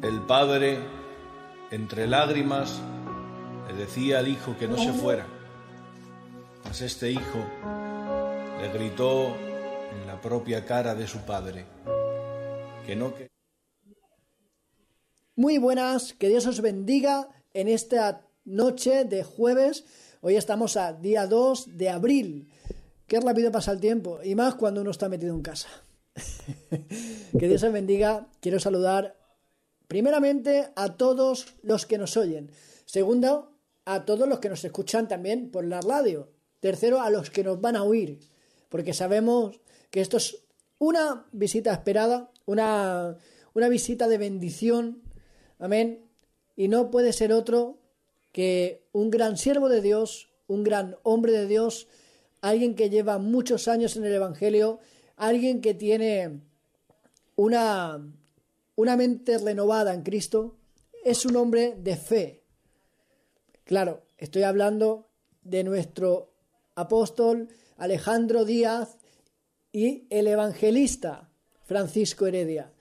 El padre, entre lágrimas, le decía al hijo que no se fuera. Mas este hijo le gritó en la propia cara de su padre que no que Muy buenas, que Dios os bendiga en esta noche de jueves. Hoy estamos a día 2 de abril. Qué rápido pasa el tiempo, y más cuando uno está metido en casa. que Dios os bendiga. Quiero saludar primeramente a todos los que nos oyen. Segundo, a todos los que nos escuchan también por la radio. Tercero, a los que nos van a oír, porque sabemos que esto es una visita esperada, una, una visita de bendición. Amén. Y no puede ser otro que un gran siervo de Dios, un gran hombre de Dios, alguien que lleva muchos años en el Evangelio, alguien que tiene una, una mente renovada en Cristo, es un hombre de fe. Claro, estoy hablando de nuestro apóstol Alejandro Díaz y el evangelista Francisco Heredia.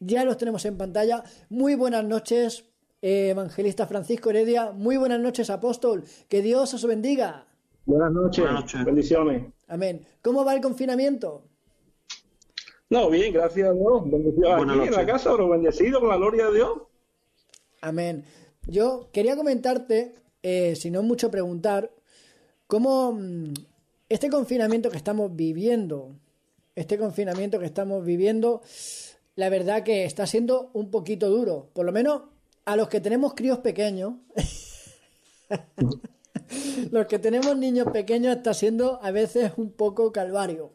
Ya los tenemos en pantalla. Muy buenas noches, evangelista Francisco Heredia. Muy buenas noches, apóstol. Que Dios os bendiga. Buenas noches. Buenas noches. Bendiciones. Amén. ¿Cómo va el confinamiento? No, bien, gracias a Dios. Bendiciones. Aquí en la casa, pero bendecido con la gloria de Dios. Amén. Yo quería comentarte, eh, si no mucho preguntar, cómo mm, este confinamiento que estamos viviendo, este confinamiento que estamos viviendo, la verdad que está siendo un poquito duro. Por lo menos a los que tenemos críos pequeños. los que tenemos niños pequeños está siendo a veces un poco calvario.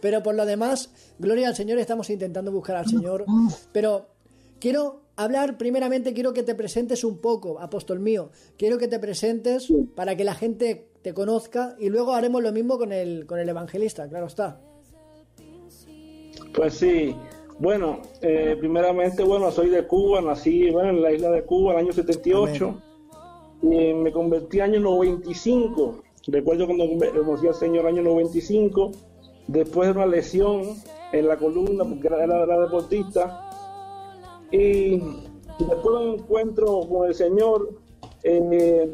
Pero por lo demás, gloria al Señor, estamos intentando buscar al Señor. Pero quiero hablar, primeramente quiero que te presentes un poco, apóstol mío. Quiero que te presentes para que la gente te conozca y luego haremos lo mismo con el, con el evangelista, claro está. Pues sí, bueno, eh, primeramente, bueno, soy de Cuba, nací bueno, en la isla de Cuba en el año 78 y me convertí en el año 95. Recuerdo cuando conocí al Señor en el año 95, después de una lesión en la columna, porque era, era deportista, y después de un encuentro con el Señor, eh,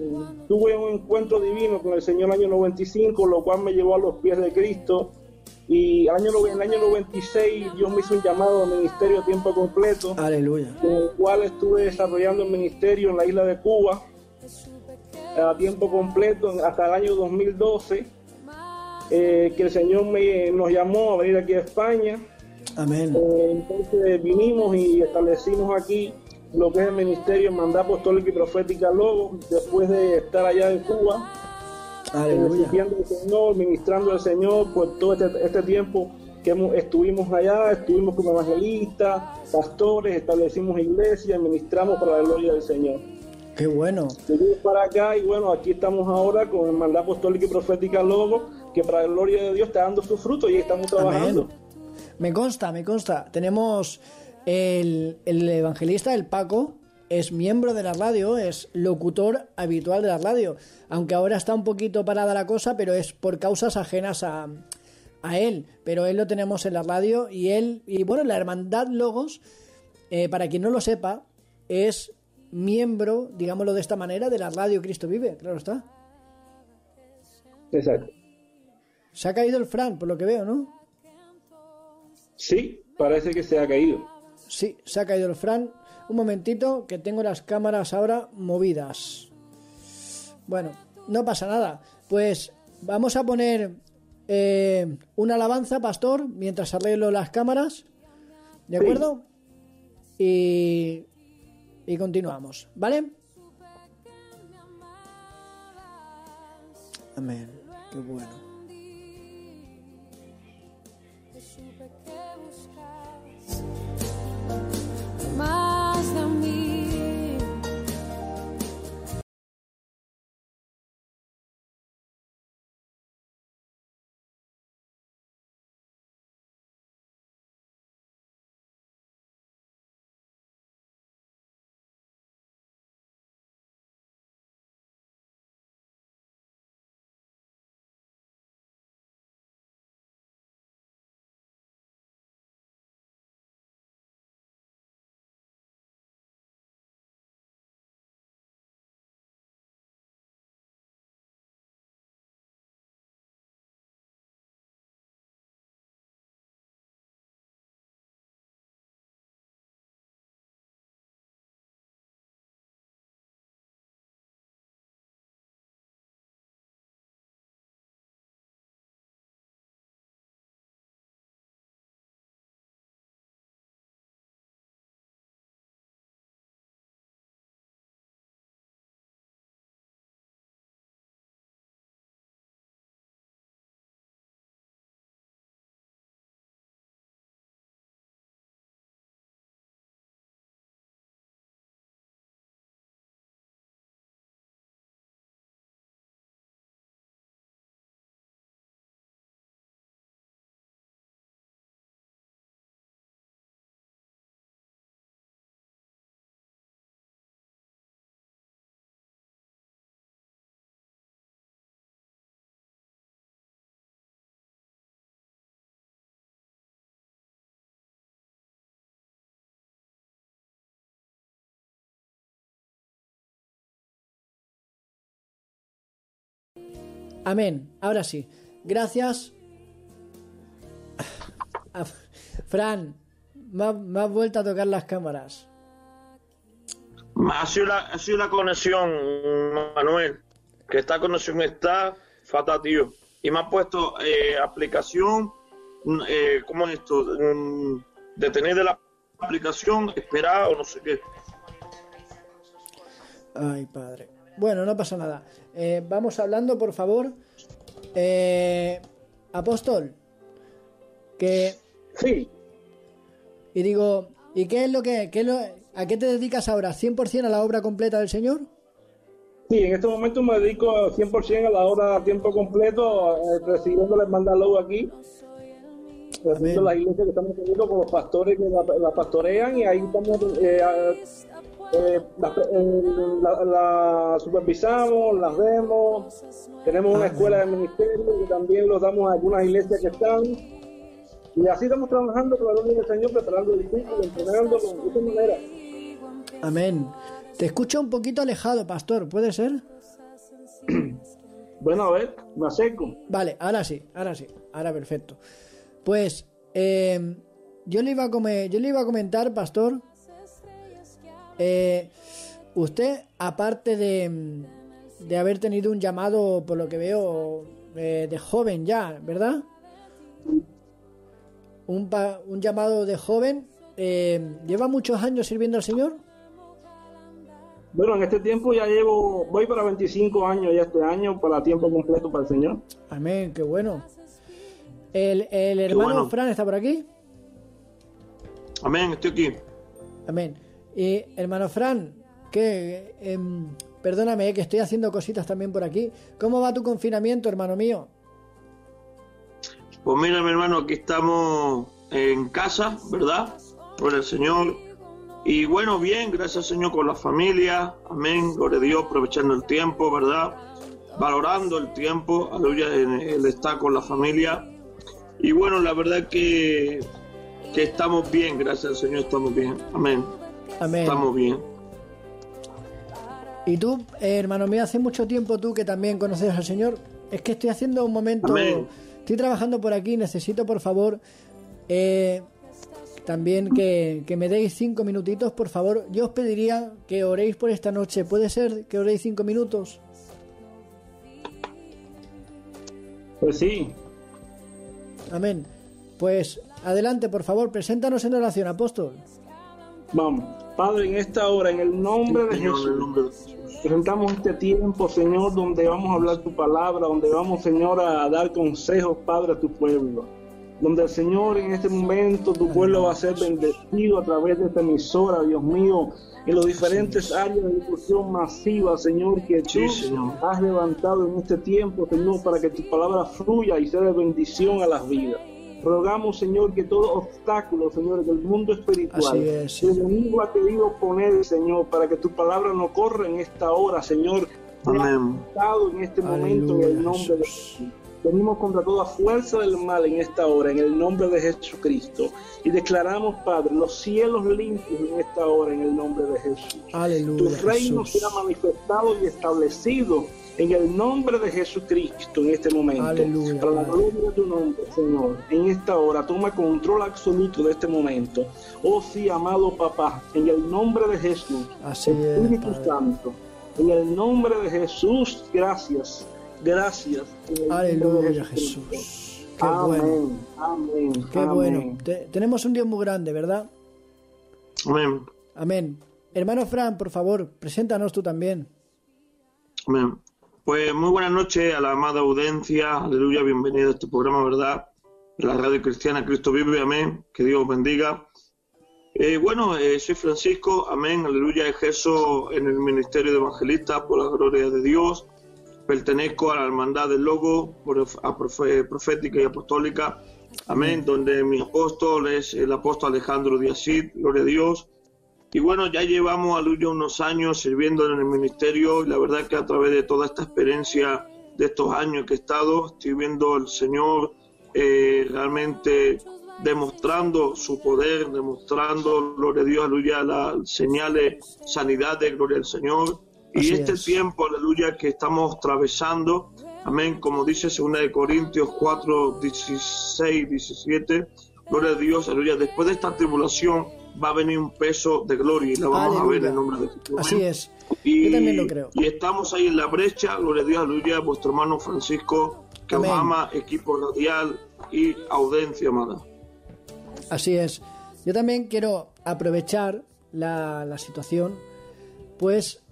tuve un encuentro divino con el Señor en el año 95, lo cual me llevó a los pies de Cristo. Y año, en el año 96 Dios me hizo un llamado al ministerio a tiempo completo. Aleluya. Con el cual estuve desarrollando el ministerio en la isla de Cuba a tiempo completo hasta el año 2012. Eh, que el Señor me, nos llamó a venir aquí a España. Amén. Eh, entonces vinimos y establecimos aquí lo que es el ministerio Mandad Apostólica y Profética Logo, después de estar allá en Cuba, sirviendo al Señor, ministrando al Señor por todo este, este tiempo que estuvimos allá, estuvimos como evangelistas, pastores, establecimos iglesias, ministramos para la gloria del Señor. Qué bueno. Seguimos para acá y bueno, aquí estamos ahora con el Mandad Apostólica y Profética Logo, que para la gloria de Dios está dando su fruto y estamos trabajando. Amén. Me consta, me consta. Tenemos el, el, evangelista, el Paco, es miembro de la radio, es locutor habitual de la radio. Aunque ahora está un poquito parada la cosa, pero es por causas ajenas a, a él. Pero él lo tenemos en la radio y él, y bueno, la Hermandad Logos, eh, para quien no lo sepa, es miembro, digámoslo de esta manera, de la radio Cristo Vive, claro está. Exacto. Se ha caído el Fran, por lo que veo, ¿no? Sí, parece que se ha caído. Sí, se ha caído el Fran. Un momentito, que tengo las cámaras ahora movidas. Bueno, no pasa nada. Pues vamos a poner eh, una alabanza, pastor, mientras arreglo las cámaras. ¿De acuerdo? Sí. Y, y continuamos, ¿vale? Amén. Qué bueno. Amén. Ahora sí. Gracias. Fran, me ha- me has vuelto a tocar las cámaras. Ha sido la, ha sido la conexión, Manuel. Que esta conexión está fatal, tío. Y me ha puesto eh, aplicación, mm, eh, ¿cómo es esto? Mm, detener de la aplicación, esperar o no sé qué. Ay, padre. Bueno, no pasa nada. Eh, vamos hablando, por favor. Eh, apóstol, que Sí, y digo, ¿y qué es lo que, qué es lo- a qué te dedicas ahora? ¿100% a la obra completa del Señor? sí, en este momento me dedico 100% a la hora a tiempo completo, eh, presidiendo la hermandad aquí, presidiendo las iglesias que estamos teniendo con los pastores que la, la pastorean y ahí estamos, eh, eh, la, eh, la- la supervisamos, las vemos, tenemos una escuela de ministerio que también los damos a algunas iglesias que están. Y así estamos trabajando con la gloria del Señor, preparando el discípulo, entrenándolo de esa manera. Amén. Te escucho un poquito alejado, pastor, ¿puede ser? Bueno, a ver, me acerco. Vale, ahora sí, ahora sí, ahora perfecto. Pues eh, yo le iba a comer, yo le iba a comentar, pastor. Eh, usted, aparte de, de haber tenido un llamado, por lo que veo, eh, de joven ya, ¿verdad? Un, pa- un llamado de joven. eh, ¿Lleva muchos años sirviendo al Señor? Bueno, en este tiempo ya llevo, voy para 25 años ya este año, para tiempo completo para el Señor. Amén, qué bueno. El, el hermano bueno. Fran está por aquí. Amén, estoy aquí. Amén. Y hermano Fran, que em, perdóname eh, que estoy haciendo cositas también por aquí. ¿Cómo va tu confinamiento, hermano mío? Pues mira, mi hermano, aquí estamos en casa, ¿verdad? Por el Señor. Y bueno, bien, gracias Señor con la familia. Amén, gloria a Dios, aprovechando el tiempo, ¿verdad? Valorando el tiempo, aleluya, el estar con la familia. Y bueno, la verdad que, que estamos bien, gracias al Señor, estamos bien. Amén, Amén. estamos bien. Y tú, eh, hermano mío, hace mucho tiempo tú que también conoces al Señor. Es que estoy haciendo un momento, Amén. estoy trabajando por aquí, necesito por favor eh, también que, que me deis cinco minutitos, por favor. Yo os pediría que oréis por esta noche. ¿Puede ser que oréis cinco minutos? Pues sí, Amén. Pues adelante, por favor, preséntanos en oración, apóstol. Vamos. Padre, en esta hora, en el nombre de Jesús, presentamos este tiempo, Señor, donde vamos a hablar tu palabra, donde vamos, Señor, a dar consejos, Padre, a tu pueblo. Donde el Señor, en este momento, tu pueblo va a ser bendecido a través de esta emisora, Dios mío, en los diferentes áreas de difusión masiva, Señor, que tú Sí, Señor. has levantado en este tiempo, Señor, para que tu palabra fluya y sea de bendición a las vidas. Rogamos, Señor, que todo obstáculo, Señor, del mundo espiritual, es, que el enemigo ha querido poner, Señor, para que tu palabra no corra en esta hora, Señor, Amén. en este momento en Aleluya, el nombre de Jesús. Jesús. Venimos contra toda fuerza del mal en esta hora, en el nombre de Jesucristo. Y declaramos, Padre, los cielos limpios en esta hora, en el nombre de Jesús. Tu Aleluya, reino Jesús. será manifestado y establecido en el nombre de Jesucristo en este momento. Aleluya, Para la gloria de tu nombre, Señor. En esta hora, toma control absoluto de este momento. Oh sí, amado papá, en el nombre de Jesús. Así es, Espíritu Padre. Santo. En el nombre de Jesús, gracias. Gracias. Aleluya. Jesús. Qué amén. bueno, Amén. qué amén. bueno. Te- tenemos un Dios muy grande, ¿verdad? Amén. Amén. Hermano Fran, por favor, preséntanos tú también. Amén. Pues muy buenas noches a la amada audiencia, aleluya, bienvenido a este programa, ¿verdad? De la radio cristiana Cristo vive, amén, que Dios os bendiga. Eh, bueno, eh, soy Francisco, amén, aleluya, ejerzo en el ministerio de evangelista por la gloria de Dios, pertenezco a la hermandad del Logo, a profe- profética y apostólica, amén, donde mi apóstol es el apóstol Alejandro Díazid, gloria a Dios. Y bueno, ya llevamos, aleluya, unos años sirviendo en el ministerio y la verdad que a través de toda esta experiencia de estos años que he estado, estoy viendo al Señor eh, realmente demostrando su poder, demostrando, gloria a Dios, aleluya, las señales, sanidades, gloria al Señor. Y Así este es. tiempo, aleluya, que estamos atravesando, Amén. Como dice 2 de Corintios 4, 16, 17. Gloria a Dios, aleluya. Después de esta tribulación va a venir un peso de gloria y la vamos a ver en nombre de Jesús. Así es. Y, Yo también lo creo. y estamos ahí en la brecha, gloria a Dios, aleluya, vuestro hermano Francisco, que os ama, equipo radial y audiencia, amada. Así es. Yo también quiero aprovechar la, la situación, pues,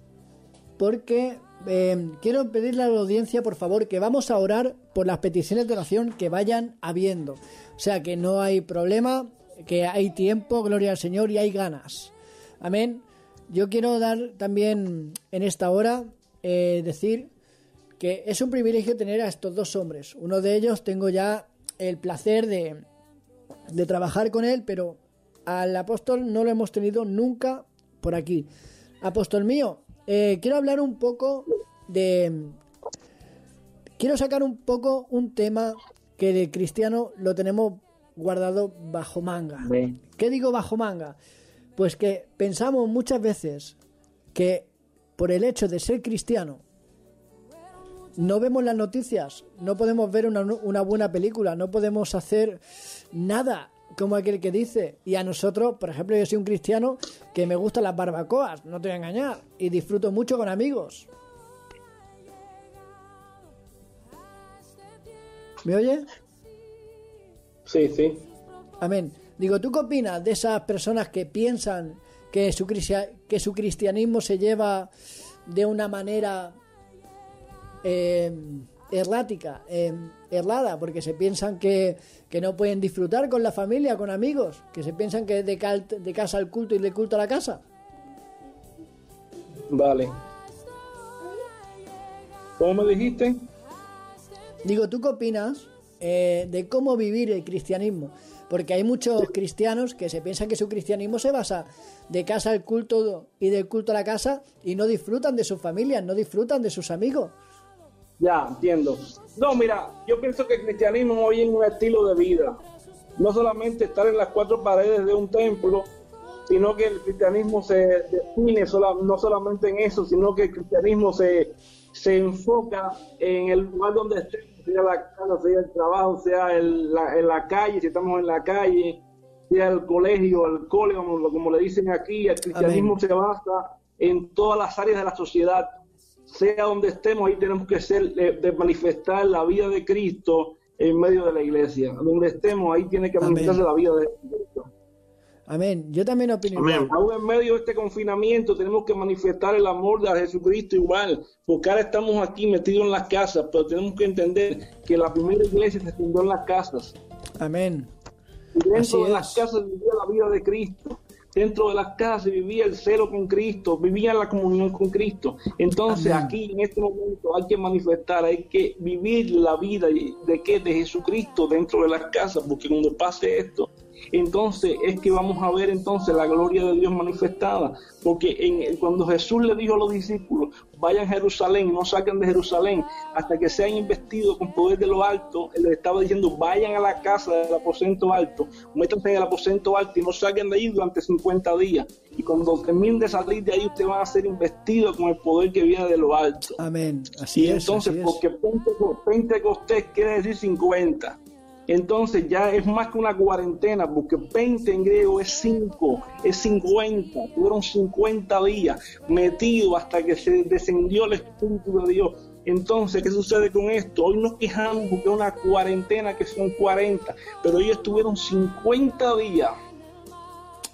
porque eh, quiero pedirle a la audiencia, por favor, que vamos a orar por las peticiones de oración que vayan habiendo. O sea, que no hay problema, que hay tiempo, gloria al Señor, y hay ganas. Amén. Yo quiero dar también en esta hora, eh, decir que es un privilegio tener a estos dos hombres. Uno de ellos tengo ya el placer de, de trabajar con él, pero al apóstol no lo hemos tenido nunca por aquí. Apóstol mío, eh, quiero hablar un poco de... Quiero sacar un poco un tema que de cristiano lo tenemos guardado bajo manga. ¿Qué digo bajo manga? Pues que pensamos muchas veces que por el hecho de ser cristiano no vemos las noticias, no podemos ver una, una buena película, no podemos hacer nada como aquel que dice. Y a nosotros, por ejemplo, yo soy un cristiano que me gustan las barbacoas, no te voy a engañar, y disfruto mucho con amigos. ¿Me oye? Sí, sí. Amén. Digo, ¿tú qué opinas de esas personas que piensan que su, que su cristianismo se lleva de una manera eh, errática, eh, errada, porque se piensan que, que no pueden disfrutar con la familia, con amigos, que se piensan que es de, cal- de casa al culto y de culto a la casa? Vale. ¿Cómo me dijiste? Digo, ¿tú qué opinas eh, de cómo vivir el cristianismo? Porque hay muchos cristianos que se piensan que su cristianismo se basa de casa al culto y del culto a la casa y no disfrutan de sus familias, no disfrutan de sus amigos. Ya, entiendo. No, mira, yo pienso que el cristianismo hoy es un estilo de vida. No solamente estar en las cuatro paredes de un templo, sino que el cristianismo se define no solamente en eso, sino que el cristianismo se, se enfoca en el lugar donde estemos, sea la casa, sea el trabajo, sea el- la, en la calle, si estamos en la calle, sea el colegio, el cole, como, le dicen aquí, el cristianismo Amén. se basa en todas las áreas de la sociedad sea donde estemos, ahí tenemos que ser de, de manifestar la vida de Cristo en medio de la iglesia. Donde estemos, ahí tiene que Amén. manifestarse la vida de Cristo. Amén. Yo también opino Amén. Aún en medio de este confinamiento tenemos que manifestar el amor de Jesucristo igual, porque ahora estamos aquí metidos en las casas, pero tenemos que entender que la primera iglesia se fundó en las casas. Amén. Y dentro Así de es. las casas vivía la vida de Cristo. Dentro de las casas vivía el celo con Cristo, vivía la comunión con Cristo. Entonces Amén. aquí en este momento hay que manifestar, hay que vivir la vida de qué? De Jesucristo dentro de las casas, porque cuando pase esto, entonces es que vamos a ver entonces la gloria de Dios manifestada. Porque en, cuando Jesús le dijo a los discípulos, vayan a Jerusalén, no salgan de Jerusalén hasta que sean investidos con poder de lo alto, él les estaba diciendo, vayan a la casa del aposento alto, métanse en el aposento alto y no salgan de ahí durante 50 días. Y cuando terminen de salir de ahí, ustedes van a ser investidos con el poder que viene de lo alto. Amén. Así Y es. entonces, así es. porque Penteco- Pentecostés quiere decir 50. Entonces ya es más que una cuarentena, porque 20 en griego es 5, es 50. Fueron 50 días metidos hasta que se descendió el Espíritu de Dios. Entonces, ¿qué sucede con esto? Hoy nos quejamos porque es una cuarentena que son 40, pero ellos estuvieron 50 días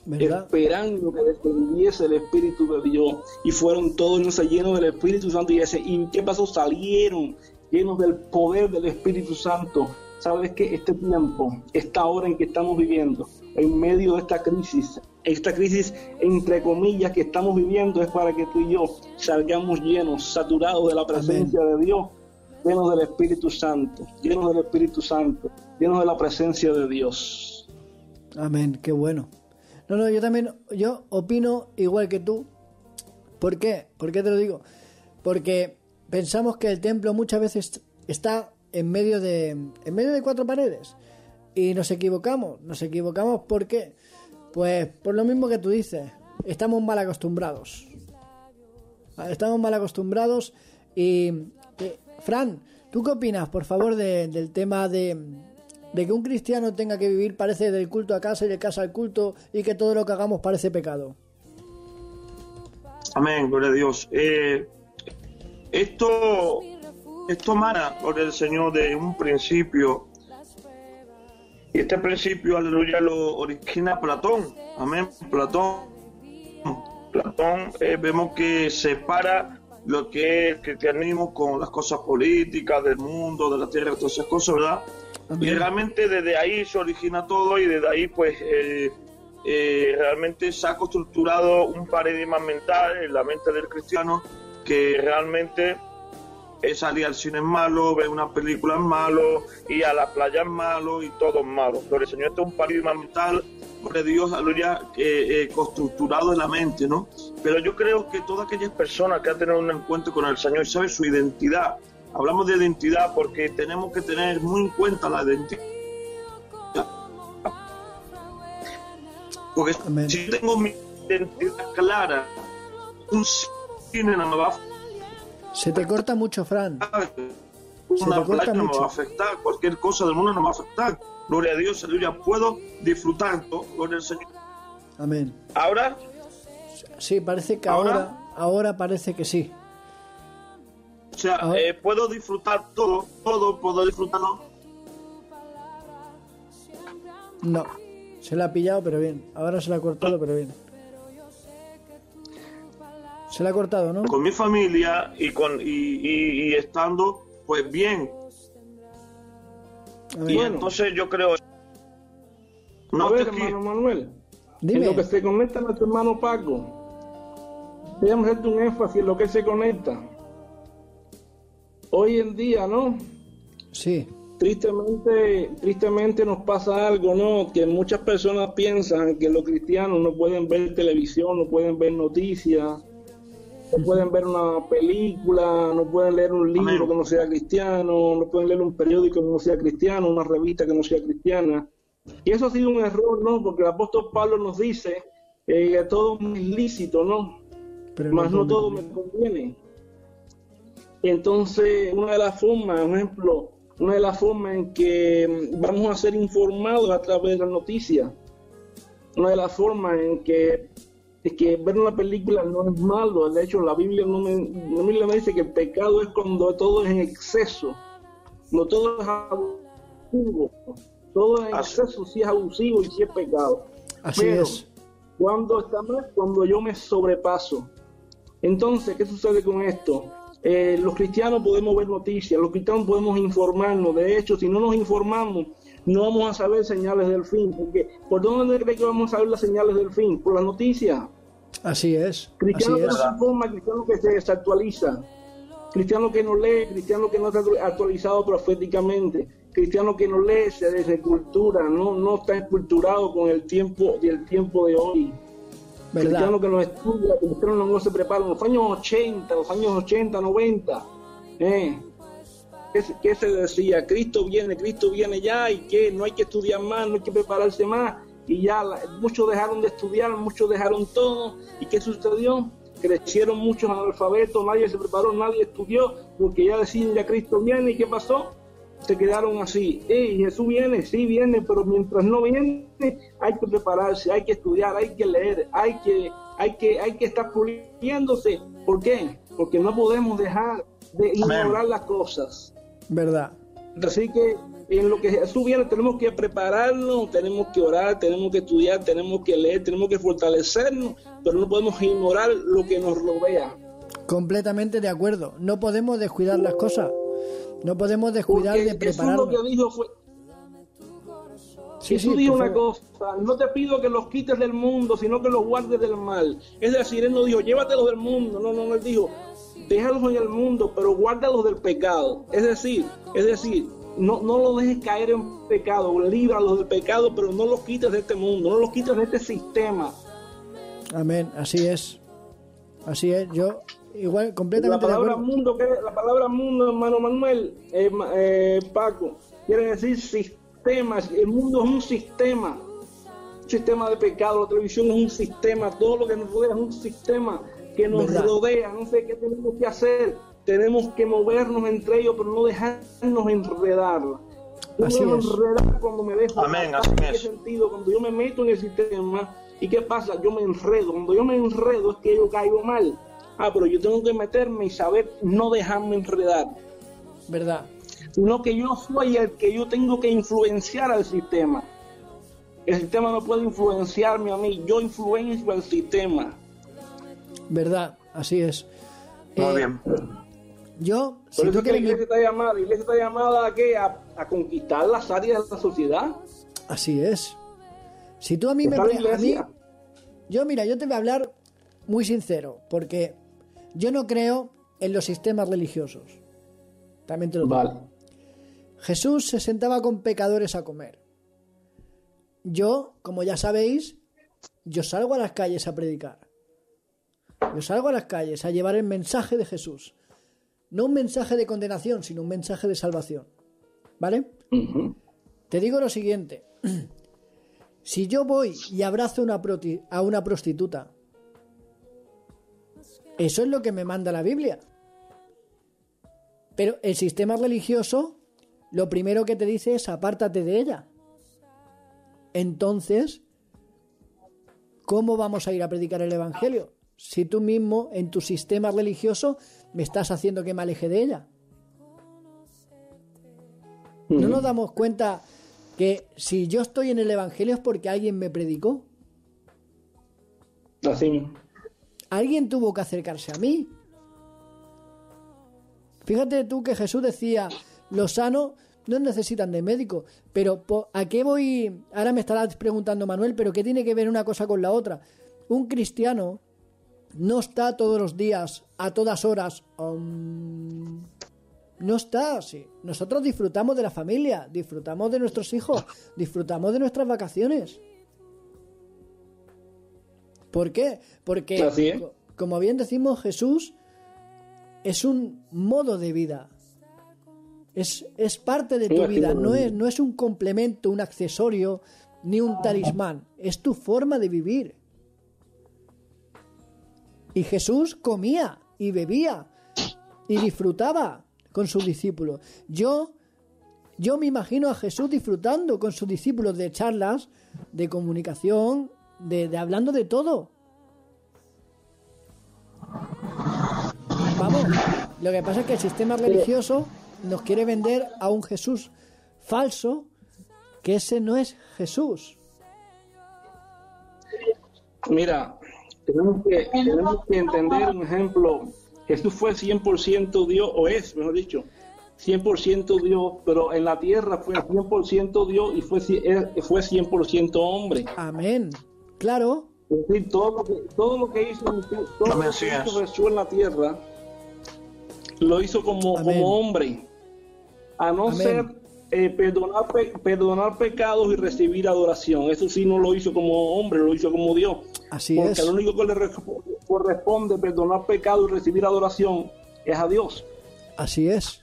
¿Verdad? esperando que descendiese el Espíritu de Dios y fueron todos llenos del Espíritu Santo y, ese, y qué pasó salieron llenos del poder del Espíritu Santo sabes que este tiempo esta hora en que estamos viviendo en medio de esta crisis esta crisis entre comillas que estamos viviendo es para que tú y yo salgamos llenos saturados de la presencia de Dios llenos del Espíritu Santo llenos del Espíritu Santo llenos de la presencia de Dios Amén, qué bueno. No, no, yo también, yo opino igual que tú. ¿Por qué? ¿Por qué te lo digo? Porque pensamos que el templo muchas veces está en medio de, en medio de cuatro paredes y nos equivocamos. Nos equivocamos ¿por qué? Pues por lo mismo que tú dices, estamos mal acostumbrados. Estamos mal acostumbrados y, eh, Fran, ¿Tú qué opinas, por favor, de- del tema de, de que un cristiano tenga que vivir, parece, del culto a casa y de casa al culto y que todo lo que hagamos parece pecado? Amén, gloria a Dios. Eh, esto, esto mana por el Señor de un principio. Y este principio, aleluya, lo origina Platón. Amén, Platón. Platón, eh, vemos que separa lo que es el cristianismo con las cosas políticas del mundo, de la tierra, todas esas cosas, ¿verdad? Y realmente desde ahí se origina todo y desde ahí pues eh, eh, realmente se ha constructurado un paradigma mental en la mente del cristiano que realmente es salir al cine es malo, ver una película es malo, ir a la playa es malo y todo es malo. Pero el Señor este es un paradigma mental de Dios, aleluya, eh, eh, constructurado en la mente, ¿no? Pero yo creo que todas aquellas personas que han tenido un encuentro con el Señor y saben su identidad, hablamos de identidad porque tenemos que tener muy en cuenta la identidad. Porque Amén. si tengo mi identidad clara, un cine no me va a Se te corta mucho, Fran. Se una te corta no me mucho. va a afectar, cualquier cosa del mundo no me va a afectar. Gloria a Dios, aleluya, puedo disfrutar con el Señor. Amén. Ahora, Sí, parece que ¿Ahora? ahora, ahora parece que sí. o sea, eh, puedo disfrutar todo, todo, puedo disfrutarlo. No. Se la ha pillado, pero bien. Ahora se la ha cortado, pero bien. Se la ha cortado, ¿no? con mi familia y con y, y- y estando pues bien Amén. y Bueno. entonces yo creo a no ver, te qui- hermano Manuel, Dime. en lo que se conecta a nuestro hermano Paco, déjame hacerte un énfasis en lo que se conecta. Hoy en día, ¿no? Sí. Tristemente, tristemente nos pasa algo, ¿no? Que muchas personas piensan que los cristianos no pueden ver televisión, no pueden ver noticias, no pueden ver una película, no pueden leer un libro Amén. que no sea cristiano, no pueden leer un periódico que no sea cristiano, una revista que no sea cristiana. Y eso ha sido un error, ¿no? Porque el apóstol Pablo nos dice eh, que todo es ilícito, ¿no? Pero Más no todo me conviene. Entonces, una de las formas, por ejemplo, una de las formas en que mm, vamos a ser informados a través de las noticias, una de las formas en que, es que ver una película no es malo, de hecho la Biblia no me, la Biblia me dice que el pecado es cuando todo es en exceso, no todo es abusivo, todo en Así. exceso sí es abusivo y sí es pecado. Así Pero, es. cuando está mal, cuando yo me sobrepaso. Entonces, ¿qué sucede con esto? Eh, los cristianos podemos ver noticias, los cristianos podemos informarnos. De hecho, si no nos informamos, no vamos a saber señales del fin. Porque, ¿Por dónde cree que vamos a saber las señales del fin? Por las noticias. Así es. Así Cristiano que no se informa, cristiano que se desactualiza, cristiano que no lee, cristiano que no está actualizado proféticamente, cristiano que no lee, se descultura, no, no está esculturado con el tiempo, del tiempo de hoy. ¿Verdad? Cristiano que no estudia, cristiano que no se prepara. En los años 80, los años 80, 90, ¿eh? ¿Qué, se- decía? Cristo viene, Cristo viene ya y que no hay que estudiar más, no hay que prepararse más. Y ya la- muchos dejaron de estudiar, muchos dejaron todo. ¿Y qué sucedió? Crecieron muchos analfabetos, nadie se preparó, nadie estudió, porque ya decían ya Cristo viene. ¿Y qué pasó? se quedaron así. Ey, Jesús viene, sí viene, pero mientras no viene, hay que prepararse, hay que estudiar, hay que leer, hay que, hay que, hay que estar puliéndose. ¿Por qué? Porque no podemos dejar de ignorar las cosas. ¿Verdad? Así que en lo que Jesús viene tenemos que prepararnos, tenemos que orar, tenemos que estudiar, tenemos que leer, tenemos que fortalecernos, pero no podemos ignorar lo que nos rodea. Completamente de acuerdo. No podemos descuidar las cosas. No podemos descuidar Porque de Jesús lo prepararnos. que dijo fue, Sí, Jesús sí, dijo por una favor. cosa, no te pido que los quites del mundo, sino que los guardes del mal. Es decir, él no dijo, llévatelos del mundo, no, no, no, él dijo, déjalos en el mundo, pero guárdalos del pecado. Es decir, es decir, no, no los dejes caer en pecado, líbralos del pecado, pero no los quites de este mundo, no los quites de este sistema. Amén. Así es. Así es. Yo igual La completamente de palabra mundo, que- la palabra mundo, hermano Manuel, eh, eh, Paco, quiere decir sistemas. El mundo es un sistema, un sistema de pecado. La televisión es un sistema, todo lo que nos rodea es un sistema que nos ¿Verdad? rodea. No sé qué tenemos que hacer. tenemos que movernos entre ellos, pero no dejarnos enredar. No Así es. enredar cuando me dejo. Amén, atar. así ¿En qué es. sentido? Cuando yo me meto en el sistema, ¿y qué pasa? Yo me enredo. Cuando yo me enredo es que yo caigo mal. Ah, pero yo tengo que meterme y saber no dejarme enredar ¿Verdad? Sino que yo soy el que yo tengo que influenciar al sistema. El sistema no puede influenciarme a mí, yo influencio al sistema. ¿Verdad? Así es. Muy Eh, bien. Yo, Por si eso tú es que la iglesia está llamada, la iglesia está llamada a, qué? a, a conquistar las áreas de la sociedad. Así es. Si tú a mí me... A mí, yo, mira, yo te voy a hablar muy sincero, porque yo no creo en los sistemas religiosos. También te lo digo. Vale. Jesús se sentaba con pecadores a comer. Yo, como ya sabéis, yo salgo a las calles a predicar. Yo salgo a las calles a llevar el mensaje de Jesús. No un mensaje de condenación, sino un mensaje de salvación. ¿Vale? Te digo lo siguiente. Si yo voy y abrazo una a una prostituta, eso es lo que me manda la Biblia. Pero el sistema religioso, lo primero que te dice es apártate de ella. Entonces, ¿cómo vamos a ir a predicar el Evangelio? Si tú mismo, en tu sistema religioso, me estás haciendo que me aleje de ella. ¿No nos damos cuenta que si yo estoy en el Evangelio es porque alguien me predicó? Así. Alguien tuvo que acercarse a mí. Fíjate tú que Jesús decía, los sanos no necesitan de médico, pero ¿a qué voy? Ahora me estarás preguntando Manuel, pero ¿qué tiene que ver una cosa con la otra? Un cristiano no está todos los días, a todas horas. No está así. Nosotros disfrutamos de la familia, disfrutamos de nuestros hijos, disfrutamos de nuestras vacaciones. ¿Por qué? Porque, Así como bien decimos, Jesús es un modo de vida. Es, es parte de tu vida, no es, no es un complemento, un accesorio, ni un talismán. Es tu forma de vivir. Y Jesús comía y bebía y disfrutaba con sus discípulos. Yo, yo me imagino a Jesús disfrutando con sus discípulos de charlas, de comunicación, de, de hablando de todo. Vamos, lo que pasa es que el sistema religioso nos quiere vender a un Jesús falso, que ese no es Jesús. Mira, tenemos que, tenemos que entender un ejemplo. Jesús fue 100% Dios, o es, mejor dicho, 100% Dios, pero en la tierra fue 100% Dios y fue, fue 100% hombre. Amén. Claro, Es decir, todo lo que, todo lo que hizo, todo lo que hizo Jesús en la tierra, lo hizo como, Amén. como hombre. A no Amén. ser eh, perdonar, pe- perdonar pecados y recibir adoración. Eso sí no lo hizo como hombre, lo hizo como Dios. así Porque es. al único que le re- corresponde perdonar pecados y recibir adoración es a Dios. Así es.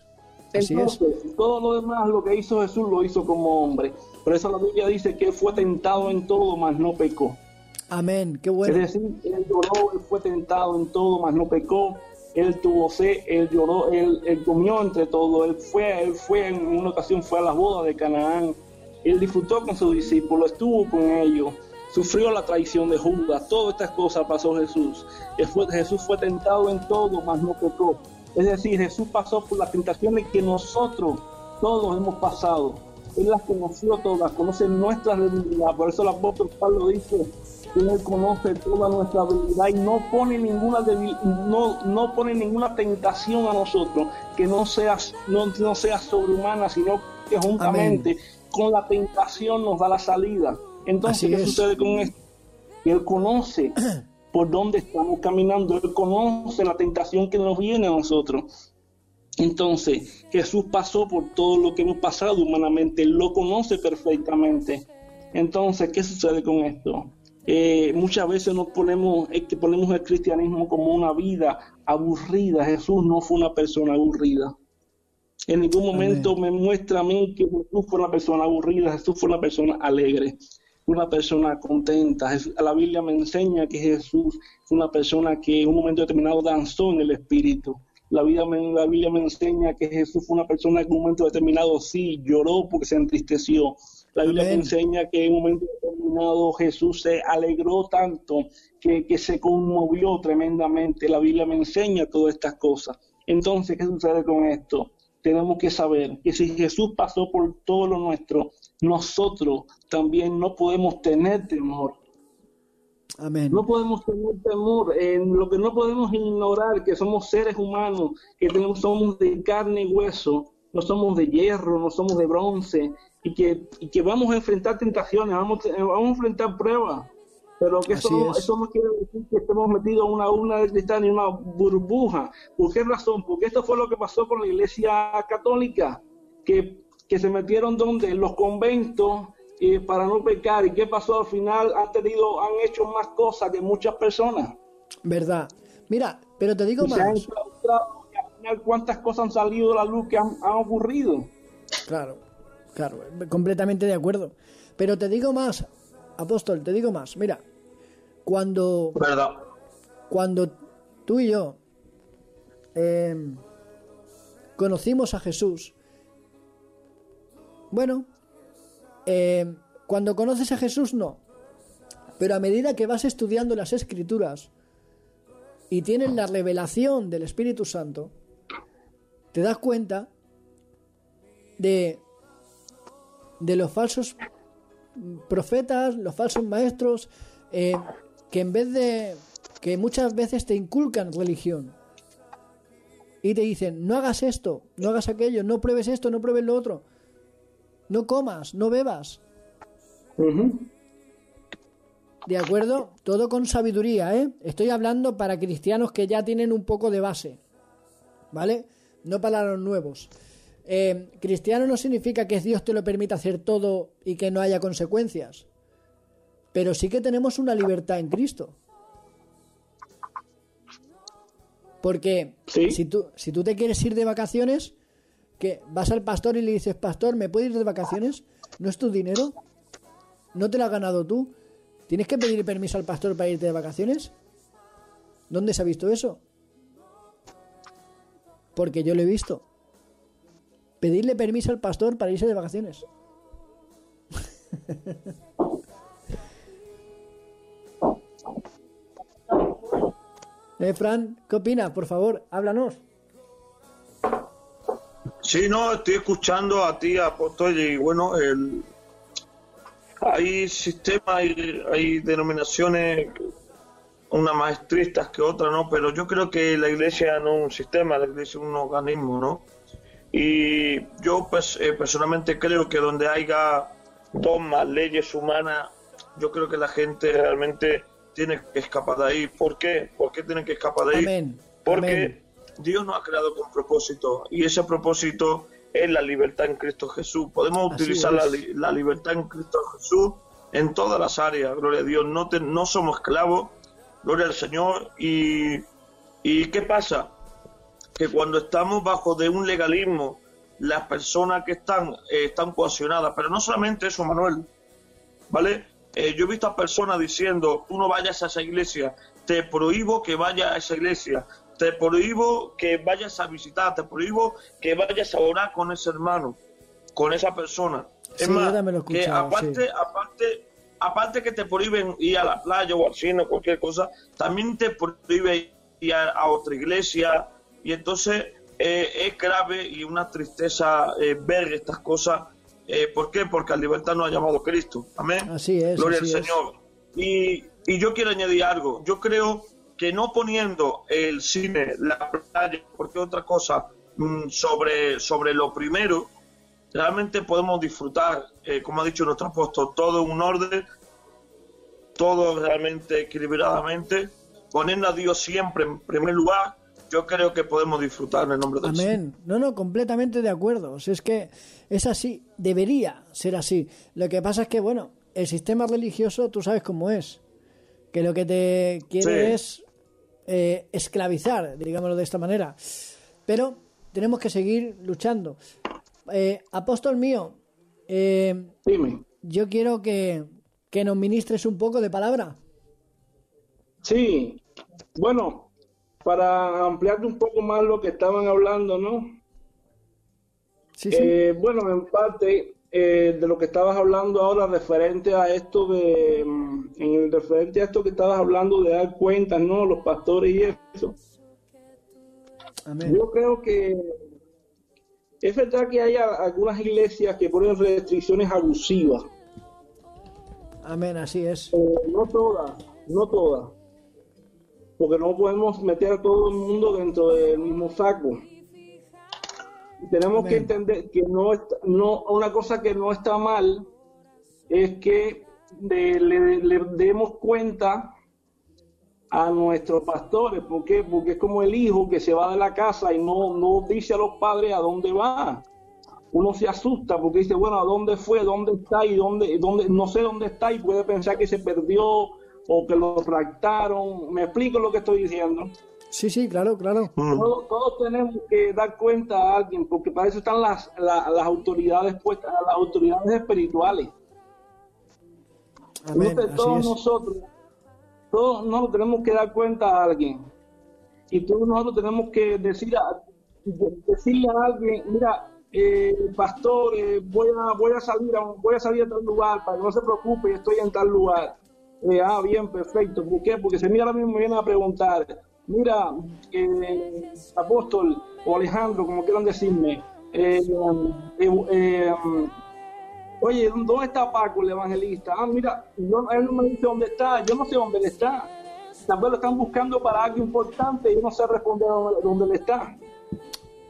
Así es. Entonces, todo lo demás, lo que hizo Jesús, lo hizo como hombre. Por eso la Biblia dice que fue tentado en todo, mas no pecó. Amén. Qué Es bueno. decir, él lloró, él fue tentado en todo, mas no pecó. Él tuvo sed, él lloró, él, comió entre todo. Él fue, él fue en una ocasión fue a las bodas de Canaán. Él disfrutó con sus discípulos, estuvo con ellos, sufrió la traición de Judas. Todas estas cosas pasó Jesús. Jesús fue tentado en todo, mas no pecó. Es decir, Jesús pasó por las tentaciones que nosotros todos hemos pasado. Él las conoció todas, conoce nuestras debilidades. Por eso el apóstol Pablo dice Él conoce toda nuestra debilidad y no pone ninguna debil- no, no pone ninguna tentación a nosotros que no sea, no, no sea sobrehumana, sino que juntamente con la tentación nos da la salida. Entonces, ¿qué sucede con esto? Él conoce por dónde estamos caminando, Él conoce la tentación que nos viene a nosotros. Entonces, Jesús pasó por todo lo que hemos pasado humanamente, Él lo conoce perfectamente. Entonces, ¿qué sucede con esto? Eh, muchas veces nos ponemos, es que ponemos el cristianismo como una vida aburrida. Jesús no fue una persona aburrida. En ningún momento me muestra a mí que Jesús fue una persona aburrida, Jesús fue una persona alegre, una persona contenta. Jesús- la Biblia me enseña que Jesús fue una persona que en un momento determinado danzó en el Espíritu. La, vida la Biblia me enseña que Jesús fue una persona que en un momento determinado sí lloró porque se entristeció. La Biblia me Amén. enseña que en un momento determinado Jesús se alegró tanto que, que se conmovió tremendamente. La Biblia me enseña todas estas cosas. Entonces, ¿qué sucede con esto? Tenemos que saber que si Jesús pasó por todo lo nuestro, nosotros también no podemos tener temor. Amén. No podemos tener temor, en lo que no podemos ignorar que somos seres humanos, que tenemos, somos de carne y hueso, no somos de hierro, no somos de bronce, y que, y que vamos a enfrentar tentaciones, vamos, a- vamos a enfrentar pruebas. Pero que eso, es. eso no quiere decir que estemos metidos en una urna de cristal y una burbuja. ¿Por qué razón? Porque esto fue lo que pasó con la iglesia católica, que, que se metieron donde en los conventos eh, para no pecar. ¿Y qué pasó al final? Han tenido, han hecho más cosas que muchas personas. Verdad. Mira, pero te digo Y se han más. al final cuántas cosas han salido a la luz que han, han ocurrido. Claro, claro, completamente de acuerdo. Pero te digo más, apóstol, te digo más. Mira, cuando, ¿Verdad? cuando tú y yo eh, conocimos a Jesús, bueno, eh, cuando conoces a Jesús no, pero a medida que vas estudiando las escrituras y tienes la revelación del Espíritu Santo, te das cuenta de, de los falsos profetas, los falsos maestros, eh, que en vez de que muchas veces te inculcan religión y te dicen, no hagas esto, no hagas aquello, no pruebes esto, no pruebes lo otro, no comas, no bebas. ¿de acuerdo? Todo con sabiduría, ¿eh? Estoy hablando para cristianos que ya tienen un poco de base, ¿vale? No para los nuevos. Eh, cristiano no significa que Dios te lo permita hacer todo y que no haya consecuencias, pero sí que tenemos una libertad en Cristo. Porque Sí. si, tú, si tú te quieres ir de vacaciones, que vas al pastor y le dices, pastor, ¿me puedo ir de vacaciones? ¿No es tu dinero? ¿No te lo has ganado tú? ¿Tienes que pedir permiso al pastor para irte de vacaciones? ¿Dónde se ha visto eso? Porque yo lo he visto. Pedirle permiso al pastor para irse de vacaciones. eh, Fran, ¿qué opinas? Por favor, háblanos. Sí, no, estoy escuchando a ti, apóstol, y bueno, el, hay sistemas, hay, hay denominaciones, unas más estrictas que otras, ¿no? Pero yo creo que la iglesia no es un sistema, la iglesia es un organismo, ¿no? Y yo pues, eh, personalmente creo que donde haya dogmas, leyes humanas, yo creo que la gente realmente tiene que escapar de ahí. ¿Por qué? ¿Por qué tienen que escapar de ahí? Amén, Porque amén. Dios nos ha creado con propósito y ese propósito es la libertad en Cristo Jesús. Podemos Así utilizar la, la libertad en Cristo Jesús en todas las áreas, gloria a Dios. No, te- no somos esclavos, gloria al Señor. Y, ¿Y qué pasa? Que cuando estamos bajo de un legalismo, las personas que están, eh, están coaccionadas, pero no solamente eso, Manuel, ¿vale? Eh, yo he visto a personas diciendo, tú no vayas a esa iglesia, te prohíbo que vayas a esa iglesia, te prohíbo que vayas a visitar, te prohíbo que vayas a orar con ese hermano, con esa persona. Es Sí, más, lo que aparte, sí. aparte, aparte que te prohíben ir a la playa o al cine o cualquier cosa, también te prohíbe ir a, a otra iglesia y entonces eh, es grave y una tristeza eh, ver estas cosas. Eh, ¿Por qué? Porque a libertad nos ha llamado Cristo. Amén. Así es, Gloria así al es. Señor. Y, y yo quiero añadir algo. Yo creo que no poniendo el cine, la playa, porque otra cosa, mm, sobre, sobre lo primero, realmente podemos disfrutar, eh, como ha dicho nuestro apóstol, todo en un orden, todo realmente equilibradamente, poniendo a Dios siempre en primer lugar, yo creo que podemos disfrutar en el nombre del Señor. Amén. No, no, completamente de acuerdo. O sea, es que es así, debería ser así. Lo que pasa es que, bueno, el sistema religioso, tú sabes cómo es. Que lo que te quiere Sí. es eh, esclavizar, digámoslo de esta manera. Pero tenemos que seguir luchando. Eh, apóstol mío, eh, Dime. yo quiero que, que nos ministres un poco de palabra. Sí, bueno, para ampliarte un poco más lo que estaban hablando, ¿no? Sí, sí. Eh, bueno, en parte eh, de lo que estabas hablando ahora referente a esto de, mm, en el referente a esto que estabas hablando de dar cuentas, ¿no? Los pastores y eso. Amén. Yo creo que es verdad que hay algunas iglesias que ponen restricciones abusivas. Amén, así es. Eh, no todas, no todas. Porque no podemos meter a todo el mundo dentro del mismo saco. Tenemos que entender que no, está- no una cosa que no está mal es que de- le, le demos cuenta a nuestros pastores. ¿Por qué? Porque es como el hijo que se va de la casa y no, no dice a los padres a dónde va. Uno se asusta porque dice, bueno, ¿a dónde fue? ¿Dónde está? Y dónde, dónde, no sé dónde está y puede pensar que se perdió o que lo raptaron. ¿Me explico lo que estoy diciendo? Sí, sí, claro, claro. Mm. Todos, todos tenemos que dar cuenta a alguien porque para eso están las, la- las autoridades puestas, las autoridades espirituales. Amén, Entonces, todos es. nosotros, todos nosotros tenemos que dar cuenta a alguien. Y todos nosotros tenemos que decir a- decirle a alguien, mira, eh, pastor, eh, voy a voy a salir a voy a salir a tal lugar, para que no se preocupe, estoy en tal lugar. Eh, ah, bien, perfecto. ¿Por qué? Porque si a mí ahora mismo me vienen a preguntar, mira, eh, apóstol o Alejandro, como quieran decirme, eh, eh, eh, Oye, ¿dónde está Paco, el evangelista? Ah, mira, yo- él no me dice dónde está, yo no sé dónde él está. Tal vez lo están buscando para algo importante y yo no sé responder dónde, dónde él está.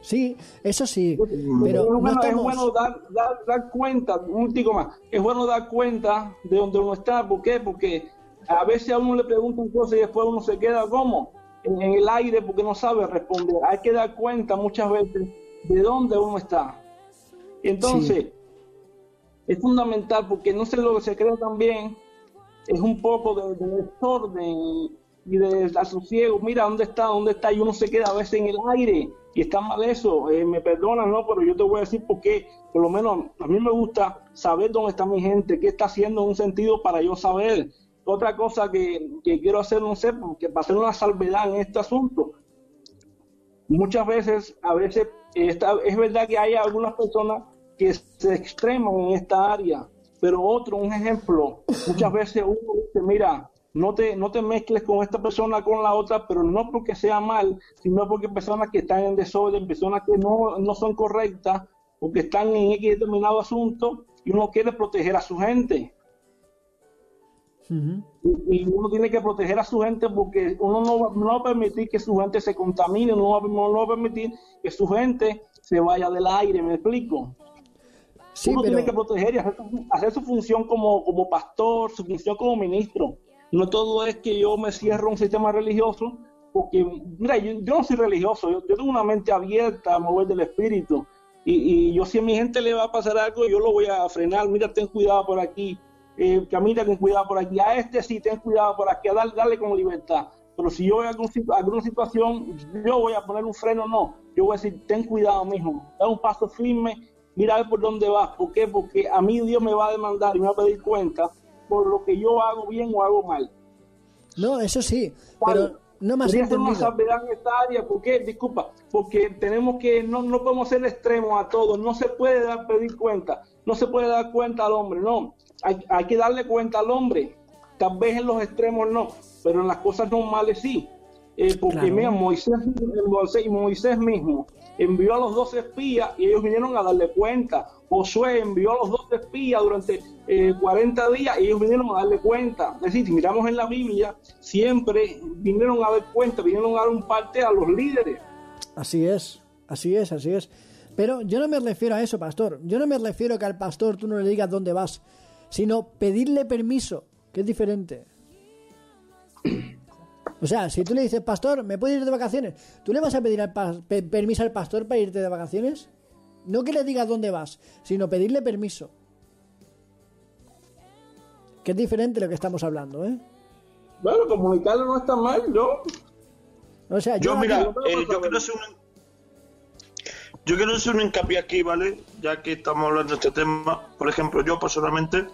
Sí, eso sí. Pero es no bueno, es estamos... bueno dar, dar, dar cuenta, un tico más, es bueno dar cuenta de dónde uno está. ¿Por qué? Porque a veces a uno le preguntan cosas y después uno se queda como en, en el aire porque no sabe responder. Hay que dar cuenta muchas veces de dónde uno está. Entonces, es fundamental porque no sé lo que se cree también, es un poco de, de desorden y de asosiego. Mira, ¿dónde está? ¿Dónde está? Y uno se queda a veces en el aire y está mal eso. Eh, me perdonan, ¿no? Pero yo te voy a decir por qué. Por lo menos a mí me gusta saber dónde está mi gente, qué está haciendo en un sentido para yo saber. Otra cosa que, que quiero hacer, no sé, porque para hacer una salvedad en este asunto, muchas veces, a veces, está, es verdad que hay algunas personas que se extreman en esta área, pero otro, un ejemplo, muchas veces uno dice, mira, no te, no te mezcles con esta persona, con la otra, pero no porque sea mal, sino porque personas que están en desorden, personas que no, no son correctas o que están en X determinado asunto y uno quiere proteger a su gente. Y, y uno tiene que proteger a su gente porque uno no va, no va a permitir que su gente se contamine, no va, no va a permitir que su gente se vaya del aire, ¿me explico? Sí, uno pero... tiene que proteger y hacer su, hacer su función como, como pastor, su función como ministro. No todo es que yo me cierro un sistema religioso, porque, mira, yo, no soy religioso, yo, tengo una mente abierta a mover del espíritu. Y, yo si a mi gente le va a pasar algo, yo lo voy a frenar. Mira, ten cuidado por aquí. Eh, camina con cuidado por aquí. A este sí, ten cuidado por aquí. A darle, darle con libertad. Pero si yo veo algún, alguna situación, yo voy a poner un freno, no. Yo voy a decir, ten cuidado, mijo. Da un paso firme. Mira por dónde vas. ¿Por qué? Porque a mí Dios me va a demandar y me va a pedir cuenta por lo que yo hago bien o hago mal. No, eso sí, pero no una entendido. salvedad en esta área, ¿por qué? Disculpa, porque tenemos que, no, no podemos ser extremos a todos, no se puede dar, pedir cuenta, no se puede dar cuenta al hombre, no, hay, hay que darle cuenta al hombre, tal vez en los extremos no, pero en las cosas normales sí, Eh, porque Claro. mira, Moisés, Moisés, Moisés mismo envió a los dos espías y ellos vinieron a darle cuenta, Josué envió a los dos espías durante eh, 40 días y ellos vinieron a darle cuenta. Es decir, si miramos en la Biblia, siempre vinieron a dar cuenta, vinieron a dar un parte a los líderes. Así es, así es, así es. Pero yo no me refiero a eso, pastor. Yo no me refiero que al pastor tú no le digas dónde vas, sino pedirle permiso, que es diferente. O sea, si tú le dices, pastor, ¿me puedo ir de vacaciones? ¿Tú le vas a pedir al pas- pe- permiso al pastor para irte de vacaciones? No que le digas dónde vas, sino pedirle permiso. Que es diferente lo que estamos hablando, ¿eh? Bueno, comunicarlo no está mal, ¿no? O sea, Yo, yo, mira, aquí- eh, yo quiero hacer un yo quiero hacer un hincapié aquí, ¿vale? Ya que estamos hablando de este tema. Por ejemplo, yo personalmente,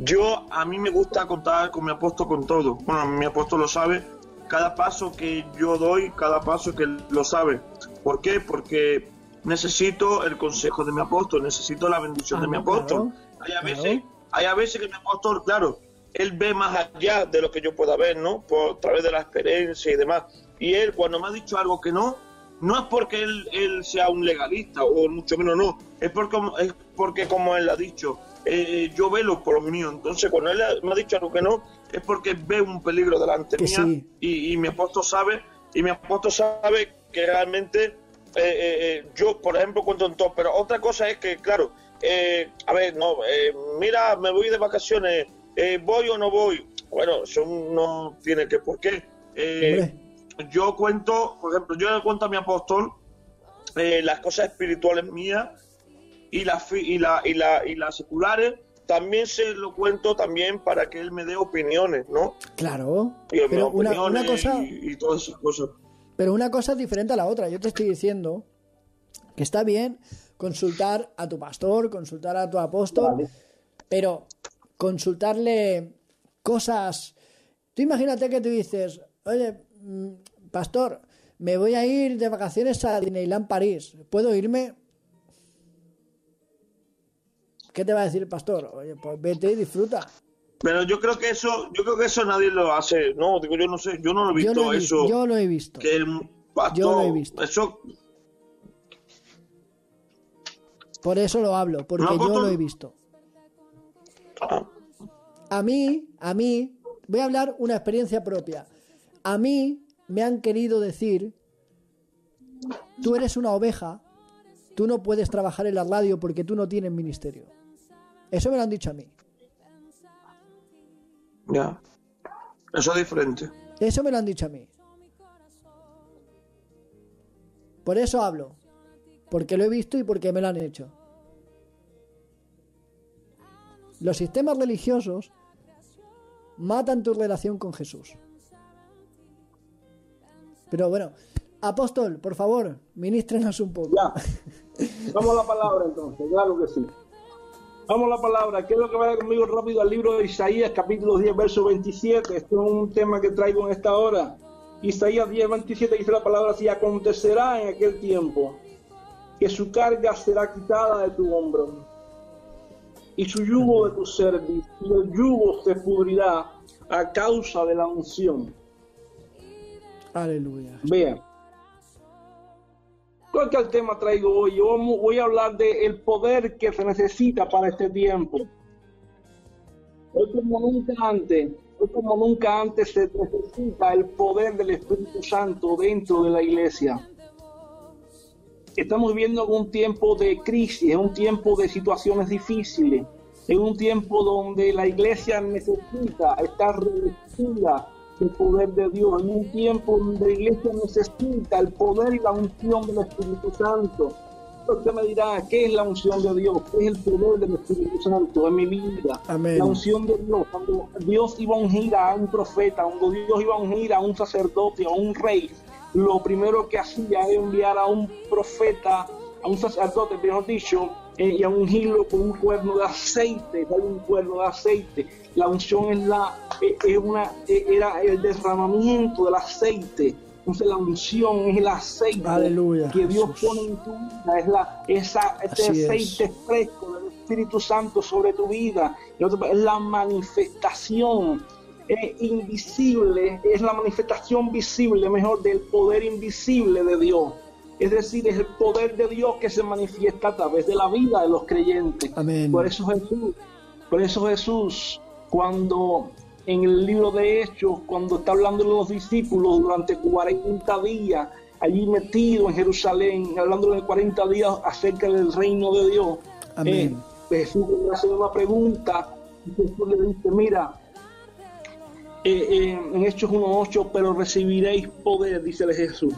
yo a mí me gusta contar con mi apóstol con todo. Bueno, mi apóstol lo sabe. Cada paso que yo doy, cada paso que Él lo sabe. ¿Por qué? Porque necesito el consejo de mi apóstol, necesito la bendición Ah, de mi no, apóstol. claro, hay, a claro. veces, hay a veces que mi apóstol, claro, él ve más allá de lo que yo pueda ver, ¿no? Por a través de la experiencia y demás. Y él, cuando me ha dicho algo que no, no es porque él, él sea un legalista, o mucho menos no, es porque, es porque como él ha dicho, eh, yo velo por lo mío. Entonces, cuando él me ha dicho algo que no, es porque ve un peligro delante Que mía sí. y, y mi apóstol sabe, y mi apóstol sabe que realmente eh, eh, eh, yo, por ejemplo, cuento en todo, pero otra cosa es que, claro, eh, a ver, no, mira, me voy de vacaciones, voy o no voy. Bueno, eso no tiene que por qué. Yo cuento, por ejemplo, yo le cuento a mi apóstol las cosas espirituales mías y las y la, y la, y las seculares también se lo cuento también para que él me dé opiniones, ¿no? Claro, Y pero una, opiniones una cosa, y, y todas esas cosas. pero una cosa es diferente a la otra. Yo te estoy diciendo que está bien consultar a tu pastor, consultar a tu apóstol, Vale. pero consultarle cosas. Tú imagínate que tú dices, oye, mm, pastor, me voy a ir de vacaciones a Disneyland París, ¿puedo irme? ¿Qué te va a decir el pastor? Oye, pues vete y disfruta. Pero yo creo que eso, yo creo que eso nadie lo hace. No, digo, yo no sé, yo no lo he Yo visto lo he, eso. yo lo he visto. que el pastor, Yo lo he visto. Eso, Por eso lo hablo, porque No, yo pastor. lo he visto. ah, A mí, a mí, voy a hablar una experiencia propia. A mí me han querido decir, tú eres una oveja, tú no puedes trabajar en la radio porque tú no tienes ministerio. Eso me lo han dicho a mí. ya. Eso es diferente. Eso me lo han dicho a mí. Por eso hablo. Porque lo he visto y porque me lo han hecho. Los sistemas religiosos matan tu relación con Jesús. Pero bueno, apóstol, por favor, ministrenos un poco. Ya. Vamos a la palabra entonces, claro que sí. Vamos a la palabra. Quiero que vaya conmigo rápido al libro de Isaías, capítulo 10, verso 27. Esto es un tema que traigo en esta hora. Isaías 10, 27 dice la palabra así, acontecerá en aquel tiempo que su carga será quitada de tu hombro y su yugo de tu cerviz, y el yugo se pudrirá a causa de la unción. Aleluya. Vean. ¿Cuál que el tema traigo hoy? Yo voy a hablar del poder que se necesita para este tiempo. Hoy como nunca antes, hoy como nunca antes se necesita el poder del Espíritu Santo dentro de la iglesia. Estamos viviendo un tiempo de crisis, un tiempo de situaciones difíciles, es un tiempo donde la iglesia necesita estar revestida del poder de Dios, en un tiempo donde la iglesia necesita el poder y la unción del Espíritu Santo. Usted me dirá, ¿qué es la unción de Dios? ¿Qué es el poder del Espíritu Santo en mi vida? Amén. La unción de Dios, cuando Dios iba a ungir a un profeta, cuando Dios iba a ungir a un sacerdote, a un rey, lo primero que hacía era enviar a un profeta, a un sacerdote, mejor dicho, eh, y a ungirlo con un cuerno de aceite, darle un cuerno de aceite. La unción es la, es una, era el derramamiento del aceite. Entonces la unción es el aceite Aleluya, que Dios Jesús. pone en tu vida, es la, esa, ese Así es. aceite fresco del Espíritu Santo sobre tu vida. Es la manifestación eh, invisible, es la manifestación visible, mejor, del poder invisible de Dios. Es decir, es el poder de Dios que se manifiesta a través de la vida de los creyentes. Amén. Por eso Jesús, por eso Jesús, cuando en el libro de Hechos, cuando está hablando de los discípulos durante 40 días, allí metido en Jerusalén, hablando de 40 días acerca del reino de Dios, Amén. eh, Jesús le hace una pregunta y Jesús le dice, mira, eh, eh, en Hechos 1.8, pero recibiréis poder, dice Jesús.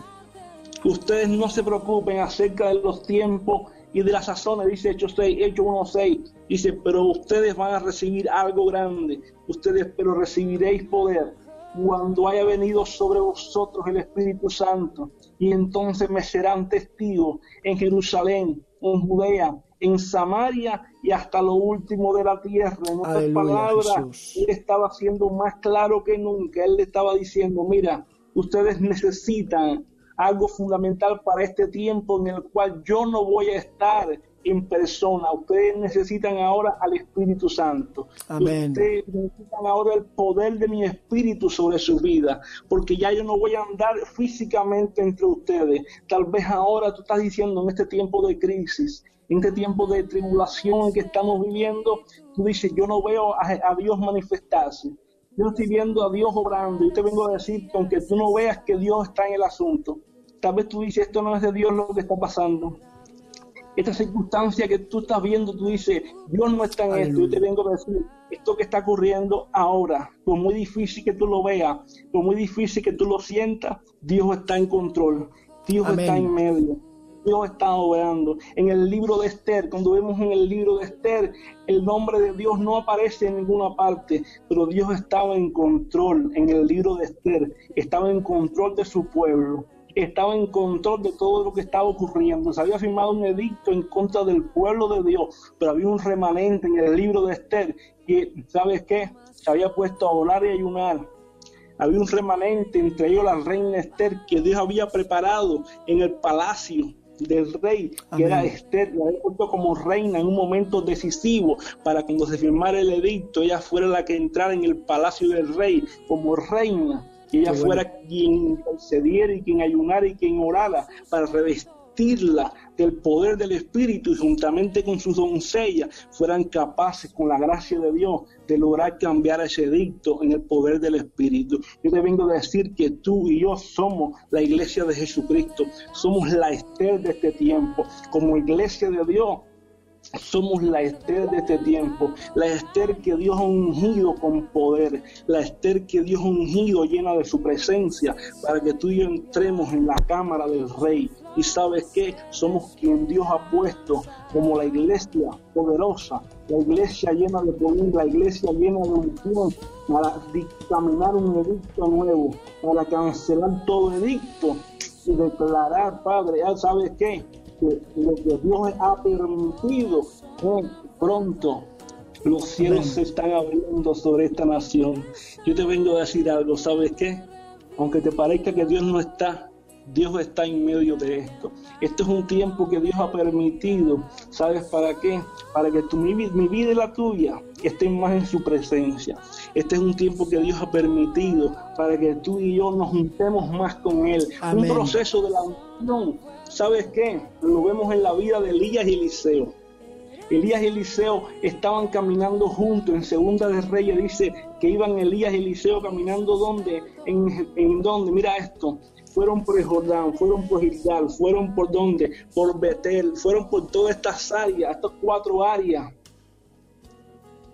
Ustedes no se preocupen acerca de los tiempos y de las sazones, dice Hechos 6, Hechos 1.6, dice, pero ustedes van a recibir algo grande, ustedes, pero recibiréis poder cuando haya venido sobre vosotros el Espíritu Santo, y entonces me serán testigos en Jerusalén, en Judea, en Samaria y hasta lo último de la tierra. En otras Aleluya, palabras, Jesús. él estaba siendo más claro que nunca. Él le estaba diciendo, mira, ustedes necesitan algo fundamental para este tiempo en el cual yo no voy a estar en persona. Ustedes necesitan ahora al Espíritu Santo. Amén. Ustedes necesitan ahora el poder de mi Espíritu sobre su vida, porque ya yo no voy a andar físicamente entre ustedes. Tal vez ahora tú estás diciendo en este tiempo de crisis, en este tiempo de tribulación que estamos viviendo, tú dices, yo no veo a, a Dios manifestarse. Yo estoy viendo a Dios obrando. Yo te vengo a decir que aunque tú no veas que Dios está en el asunto, tal vez tú dices, esto no es de Dios lo que está pasando esta circunstancia que tú estás viendo, tú dices, Dios no está en esto. Yo te vengo a decir, esto que está ocurriendo ahora, por muy difícil que tú lo veas, por muy difícil que tú lo sientas, Dios está en control, Dios Amén. está en medio. Dios está obrando. En el libro de Esther, cuando vemos en el libro de Esther, el nombre de Dios no aparece en ninguna parte, pero Dios estaba en control en el libro de Esther, estaba en control de su pueblo estaba en control de todo lo que estaba ocurriendo. Se había firmado un edicto en contra del pueblo de Dios, pero había un remanente en el libro de Esther que, ¿sabes qué? Se había puesto a orar y ayunar. Había un remanente, entre ellos la reina Esther, que Dios había preparado en el palacio del rey, que era Esther, la había puesto como reina en un momento decisivo para cuando se firmara el edicto, ella fuera la que entrara en el palacio del rey como reina y ella Qué fuera quien intercediera y quien ayunara y quien orara para revestirla del poder del Espíritu y juntamente con sus doncellas fueran capaces con la gracia de Dios de lograr cambiar ese edicto en el poder del Espíritu. Yo te vengo a decir que tú y yo somos la iglesia de Jesucristo, somos la Esther de este tiempo, como iglesia de Dios. Somos la Esther de este tiempo, la Esther que Dios ha ungido con poder, la Esther que Dios ha ungido llena de su presencia para que tú y yo entremos en la cámara del Rey. Y sabes que somos quien Dios ha puesto como la iglesia poderosa, la iglesia llena de poder, la iglesia llena de unción para dictaminar un edicto nuevo, para cancelar todo edicto y declarar, Padre, ya sabes qué, que lo que Dios ha permitido, eh, pronto los cielos se están abriendo sobre esta nación. Yo te vengo a decir algo, ¿sabes qué? Aunque te parezca que Dios no está, Dios está en medio de esto. Este es un tiempo que Dios ha permitido. ¿Sabes para qué? Para que tu, mi, mi vida y la tuya estén más en su presencia. Este es un tiempo que Dios ha permitido para que tú y yo nos juntemos más con Él. Amén. Un proceso de la unión. ¿Sabes qué? Lo vemos en la vida de Elías y Eliseo. Elías y Eliseo estaban caminando juntos. En Segunda de Reyes dice que iban Elías y Eliseo caminando donde, en, en donde, mira esto, fueron por el Jordán, fueron por Gilgal, fueron por donde, por Betel, fueron por todas estas áreas, estas cuatro áreas.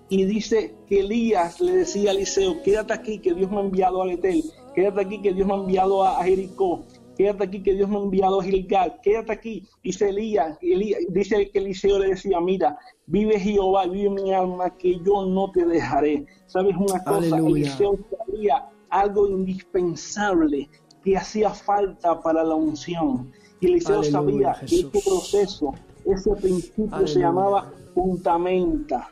Y dice que Elías le decía a Eliseo, quédate aquí que Dios me ha enviado a Betel, quédate aquí que Dios me ha enviado a Jericó, quédate aquí que Dios me ha enviado a Gilgal, quédate aquí. Dice Elías, Elías- dice que Eliseo le decía, mira, vive Jehová, vive mi alma, que yo no te dejaré. ¿Sabes una cosa? Aleluya. Eliseo sabía algo indispensable que hacía falta para la unción. Y Eliseo Aleluya, sabía que este proceso, ese principio se llamaba fundamenta.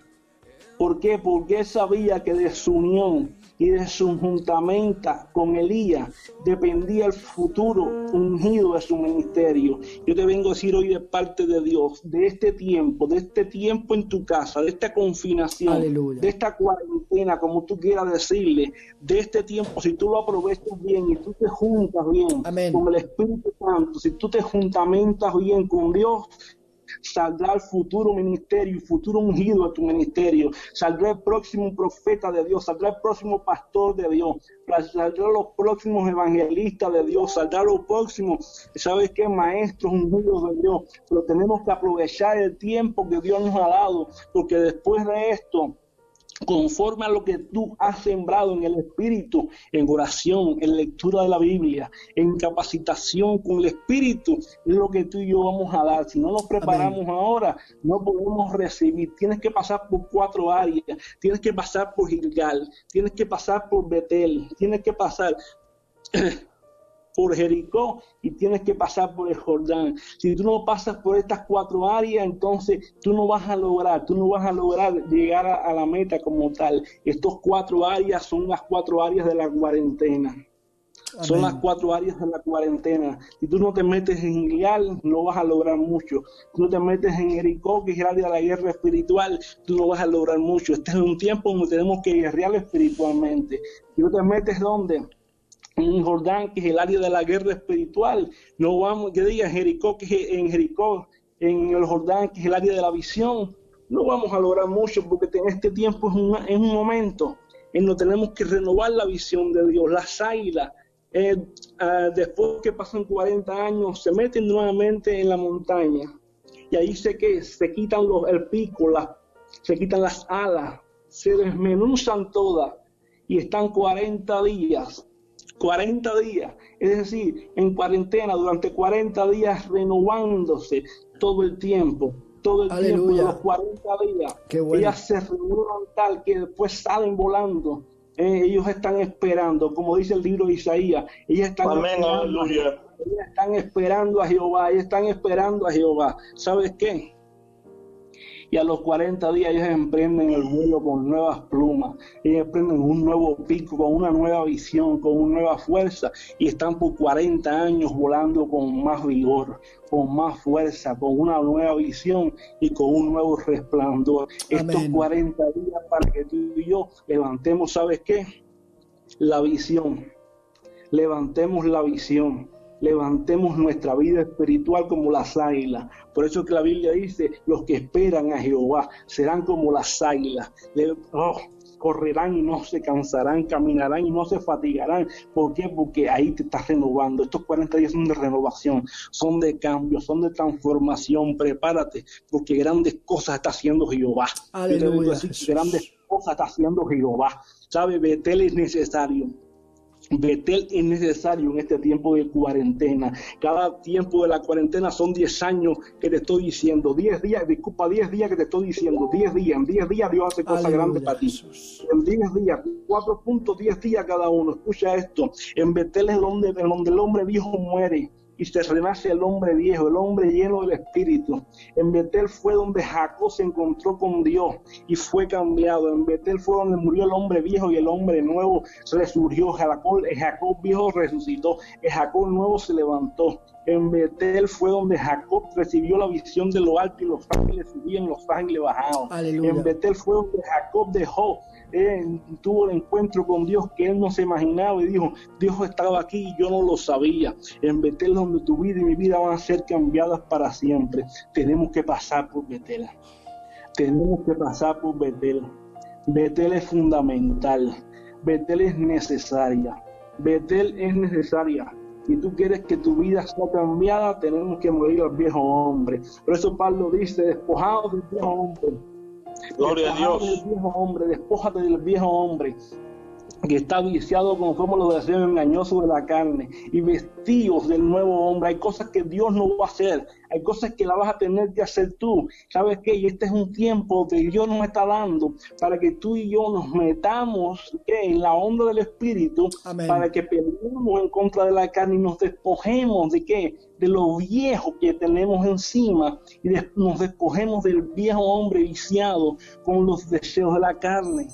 ¿Por qué? Porque él sabía que de su unión y de su juntamenta con Elías dependía el futuro ungido de su ministerio. Yo te vengo a decir hoy de parte de Dios, de este tiempo, de este tiempo en tu casa, de esta confinación, Aleluya. de esta cuarentena, como tú quieras decirle, de este tiempo, si tú lo aprovechas bien y tú te juntas bien Amén. con el Espíritu Santo, si tú te juntamentas bien con Dios, saldrá el futuro ministerio, futuro ungido de tu ministerio, saldrá el próximo profeta de Dios, saldrá el próximo pastor de Dios, saldrán los próximos evangelistas de Dios, saldrán los próximos, ¿sabes qué? Maestros ungidos de Dios, pero tenemos que aprovechar el tiempo que Dios nos ha dado, porque después de esto, conforme a lo que tú has sembrado en el Espíritu, en oración, en lectura de la Biblia, en capacitación con el Espíritu, es lo que tú y yo vamos a dar. Si no nos preparamos ahora, no podemos recibir. Tienes que pasar por cuatro áreas. Tienes que pasar por Gilgal, tienes que pasar por Betel, tienes que pasar por Jericó y tienes que pasar por el Jordán. Si tú no pasas por estas cuatro áreas, entonces tú no vas a lograr, tú no vas a lograr llegar a, a la meta como tal. Estos cuatro áreas son las cuatro áreas de la cuarentena. Son las cuatro áreas de la cuarentena. Si tú no te metes en Gilgal, no vas a lograr mucho. Si no te metes en Jericó, que es el área de la guerra espiritual, tú no vas a lograr mucho. Este es un tiempo donde tenemos que guerrear espiritualmente. Si no te metes donde en Jordán, que es el área de la guerra espiritual. No vamos, que diga Jericó, que es en Jericó, en el Jordán, que es el área de la visión. No vamos a lograr mucho porque en este tiempo es un, es un momento en donde tenemos que renovar la visión de Dios, las águilas. ah, después que pasan 40 años, se meten nuevamente en la montaña y ahí sé que se quitan los, el pico, las, se quitan las alas, se desmenuzan todas y están 40 días 40 días, es decir, en cuarentena, durante 40 días renovándose todo el tiempo, todo el Aleluya. tiempo los 40 días. Qué bueno. Ellas se renuevan tal que después salen volando. Eh, ellos están esperando, como dice el libro de Isaías, ellas están Amén, esperando, aleluya. ellas están esperando a Jehová, ellas están esperando a Jehová. ¿Sabes qué? Y a los 40 días ellos emprenden el vuelo con nuevas plumas, ellos emprenden un nuevo pico, con una nueva visión, con una nueva fuerza y están por 40 años volando con más vigor, con más fuerza, con una nueva visión y con un nuevo resplandor. Estos Amén. 40 días para que tú y yo levantemos, ¿sabes qué? La visión, levantemos la visión, levantemos nuestra vida espiritual como las águilas. Por eso que la Biblia dice, los que esperan a Jehová serán como las águilas. Oh, correrán y no se cansarán, caminarán y no se fatigarán. ¿Por qué? Porque ahí te estás renovando. Estos 40 días son de renovación, son de cambio, son de transformación. Prepárate, porque grandes cosas está haciendo Jehová. Aleluya, grandes cosas está haciendo Jehová. ¿Sabe? Betel es necesario. Betel es necesario en este tiempo de cuarentena. Cada tiempo de la cuarentena son 10 años que te estoy diciendo. 10 días, disculpa, 10 días que te estoy diciendo. 10 días, en 10 días Dios hace cosas grandes para ti. Jesús. En 10 días, 4.10 días cada uno. Escucha esto. En Betel es donde, donde el hombre viejo muere y se renace el hombre viejo, el hombre lleno del Espíritu. En Betel fue donde Jacob se encontró con Dios y fue cambiado. En Betel fue donde murió el hombre viejo y el hombre nuevo resurgió. Jacob, Jacob viejo resucitó, el Jacob nuevo se levantó. En Betel fue donde Jacob recibió la visión de lo alto y los ángeles subían, los ángeles bajaban. Aleluya. En Betel fue donde Jacob dejó, tuvo el encuentro con Dios que él no se imaginaba y dijo, Dios estaba aquí y yo no lo sabía. En Betel donde tu vida y mi vida van a ser cambiadas para siempre. Tenemos que pasar por Betel. Tenemos que pasar por Betel. Betel es fundamental. Betel es necesaria. Betel es necesaria. Si tú quieres que tu vida sea cambiada, tenemos que morir al viejo hombre. Por eso Pablo dice, despojados del viejo hombre. Gloria a Dios. del viejo hombre, despójate del viejo hombre que está viciado conforme los deseos engañosos de la carne y vestidos del nuevo hombre. Hay cosas que Dios no va a hacer, hay cosas que la vas a tener que hacer tú. ¿Sabes qué? Y este es un tiempo que Dios nos está dando para que tú y yo nos metamos ¿qué? en la onda del Espíritu, Amén. para que peleemos en contra de la carne y nos despojemos de qué? De lo viejo que tenemos encima y nos despojemos del viejo hombre viciado con los deseos de la carne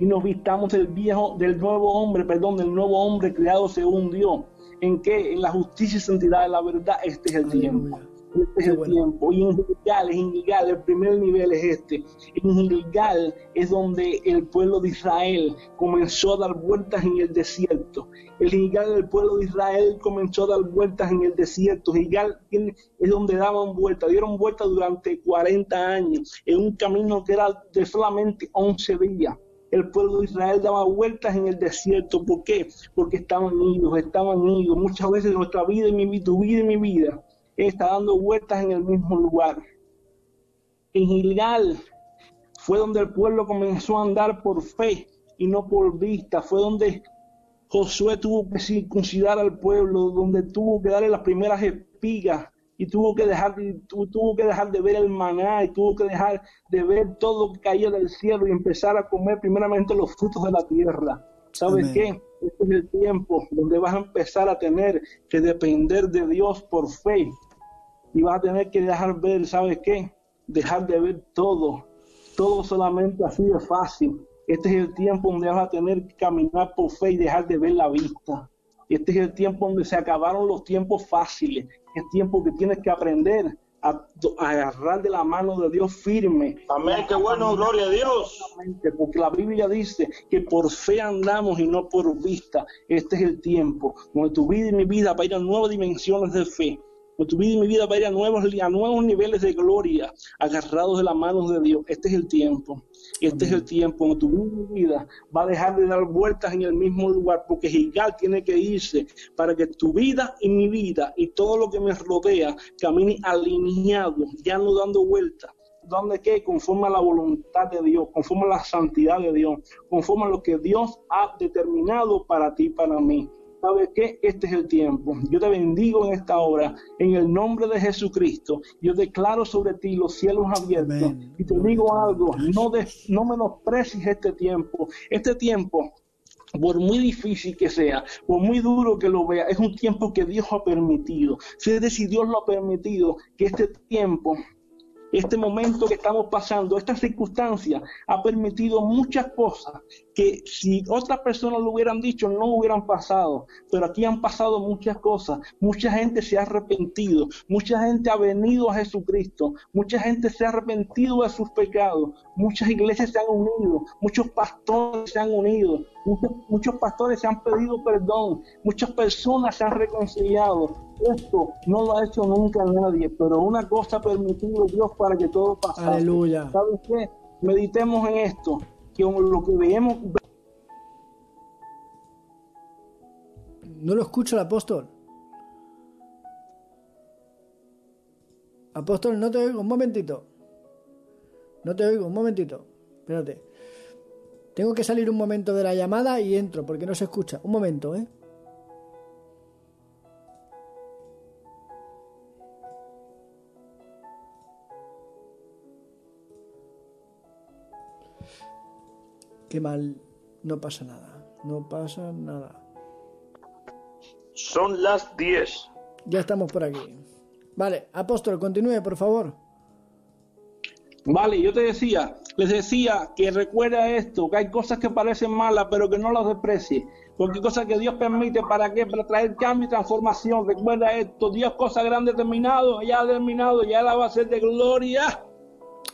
y nos vistamos del viejo, del nuevo hombre, perdón, del nuevo hombre creado según Dios. ¿En qué? En la justicia y santidad de la verdad. Este es el tiempo. Este es el bueno. tiempo. Y en Gilgal, en Gilgal, el primer nivel es este. En Gilgal es donde el pueblo de Israel comenzó a dar vueltas en el desierto. El Gilgal del pueblo de Israel comenzó a dar vueltas en el desierto. Gilgal es donde daban vueltas, dieron vueltas durante 40 años en un camino que era de solamente 11 días el pueblo de Israel daba vueltas en el desierto. ¿Por qué? Porque estaban idos, estaban idos. Muchas veces nuestra vida y mi vida, tu vida y mi vida está dando vueltas en el mismo lugar. En Gilgal fue donde el pueblo comenzó a andar por fe y no por vista. Fue donde Josué tuvo que circuncidar al pueblo, donde tuvo que darle las primeras espigas y tuvo que dejar de, tu- tuvo que dejar de ver el maná y tuvo que dejar de ver todo lo que caía del cielo y empezar a comer primeramente los frutos de la tierra. ¿Sabes qué? Este es el tiempo donde vas a empezar a tener que depender de Dios por fe y vas a tener que dejar ver, ¿sabes qué? Dejar de ver todo, todo solamente así de fácil. Este es el tiempo donde vas a tener que caminar por fe y dejar de ver la vista. Este es el tiempo donde se acabaron los tiempos fáciles. Es tiempo que tienes que aprender a, a agarrar de la mano de Dios firme. Amén, qué bueno, gloria a Dios. Porque la Biblia dice que por fe andamos y no por vista. Este es el tiempo donde tu vida y mi vida va a ir a nuevas dimensiones de fe. Donde tu vida y mi vida va a ir a nuevos, a nuevos niveles de gloria, agarrados de la mano de Dios. Este es el tiempo. Este es el tiempo donde tu vida va a dejar de dar vueltas en el mismo lugar, porque Gigal tiene que irse para que tu vida y mi vida y todo lo que me rodea camine alineado, ya no dando vueltas. ¿Dónde qué? Conforme a la voluntad de Dios, conforme a la santidad de Dios, conforme a lo que Dios ha determinado para ti y para mí. ¿Sabes qué? Este es el tiempo. Yo te bendigo en esta hora, en el nombre de Jesucristo. Yo declaro sobre ti los cielos abiertos. Amén. Y te digo algo, no, des- no menosprecies este tiempo. Este tiempo por muy difícil que sea, por muy duro que lo vea, es un tiempo que Dios ha permitido. Si si Dios lo ha permitido, que este tiempo, este momento que estamos pasando, esta circunstancia, ha permitido muchas cosas que si otras personas lo hubieran dicho no hubieran pasado. Pero aquí han pasado muchas cosas. Mucha gente se ha arrepentido, mucha gente ha venido a Jesucristo, mucha gente se ha arrepentido de sus pecados, muchas iglesias se han unido, muchos pastores se han unido, muchos, muchos pastores se han pedido perdón, muchas personas se han reconciliado. Esto no lo ha hecho nunca nadie, pero una cosa ha permitido Dios para que todo pasase. Aleluya. ¿Sabes qué? Meditemos en esto, que lo que veamos, No lo escucho el apóstol. Apóstol, no te oigo, un momentito. No te oigo, un momentito. Espérate. Tengo que salir un momento de la llamada y entro porque no se escucha. Un momento, ¿eh? Qué mal. No pasa nada. No pasa nada. Son las 10. Ya estamos por aquí. Vale, apóstol, continúe, por favor. Vale, yo te decía, les decía que recuerda esto, que hay cosas que parecen malas, pero que no las desprecies. Porque hay cosas que Dios permite para qué, para traer cambio y transformación. Recuerda esto, Dios cosas grandes terminado, ya ha terminado, ya la va a hacer de gloria.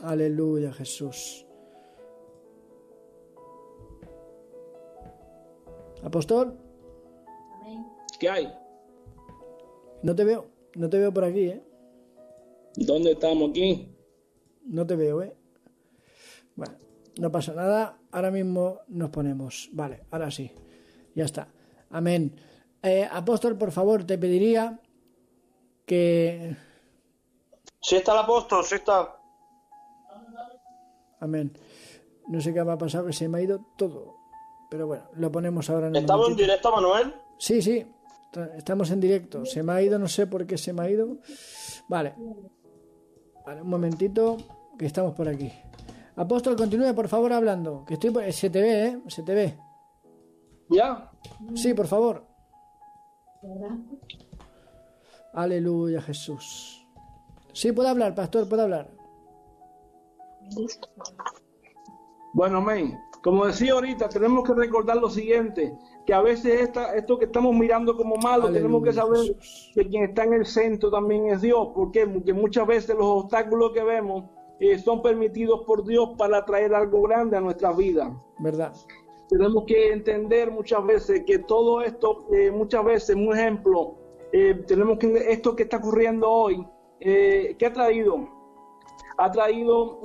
Aleluya, Jesús. Apóstol, ¿Qué hay? no te veo. No te veo por aquí, ¿eh? ¿Dónde estamos aquí? No te veo, ¿eh? Bueno, no pasa nada. Ahora mismo nos ponemos. Vale, ahora sí. Ya está. Amén. Eh, apóstol, por favor, te pediría que... Sí está el apóstol, sí está. Amén. No sé qué me ha pasado, que se me ha ido todo. Pero bueno, lo ponemos ahora en un ¿Estamos en directo, Manuel? Sí, sí, estamos en directo. Se me ha ido, no sé por qué se me ha ido. Vale. Vale, un momentito, que estamos por aquí. Apóstol, continúe por favor hablando. Que estoy por... Se te ve, ¿eh? Se te ve. ¿Ya? Sí, por favor. Aleluya, Jesús. Sí, puede hablar, pastor, puede hablar. Bueno, amén. Como decía ahorita, tenemos que recordar lo siguiente, que a veces esta, esto que estamos mirando como malo, Aleluya, tenemos que saber Jesús. que quien está en el centro también es Dios. ¿Por qué? Porque muchas veces los obstáculos que vemos eh, son permitidos por Dios para traer algo grande a nuestra vida. ¿Verdad? Tenemos que entender muchas veces que todo esto, eh, muchas veces, un ejemplo, eh, tenemos que esto que está ocurriendo hoy, eh, ¿qué ha traído? Ha traído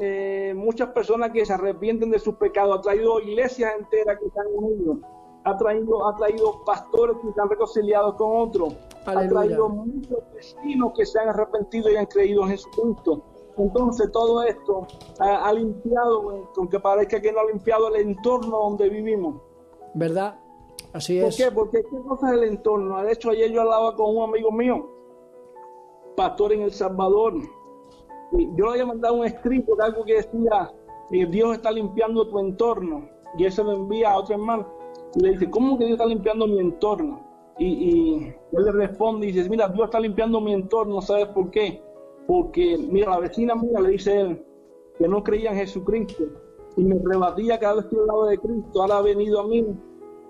muchas personas que se arrepienten de sus pecados, ha traído iglesias enteras que han unido, ha traído, ha traído pastores que se han reconciliado con otros, ha traído muchos vecinos que se han arrepentido y han creído en Jesucristo. Entonces todo esto ha, ha limpiado, aunque parezca que no ha limpiado el entorno donde vivimos. ¿Verdad? Así ¿Por es. qué? Porque qué cosa es el entorno. De hecho, ayer yo hablaba con un amigo mío, pastor en El Salvador. Y yo le había mandado un escrito de algo que decía, eh, Dios está limpiando tu entorno. Y él se lo envía a otro hermano. Y le dice, ¿cómo que Dios está limpiando mi entorno? Y, y él le responde y dice, mira, Dios está limpiando mi entorno, ¿sabes por qué? Porque, mira, la vecina mía le dice él, que no creía en Jesucristo y me rebatía cada vez que hablaba de Cristo. Ahora ha venido a mí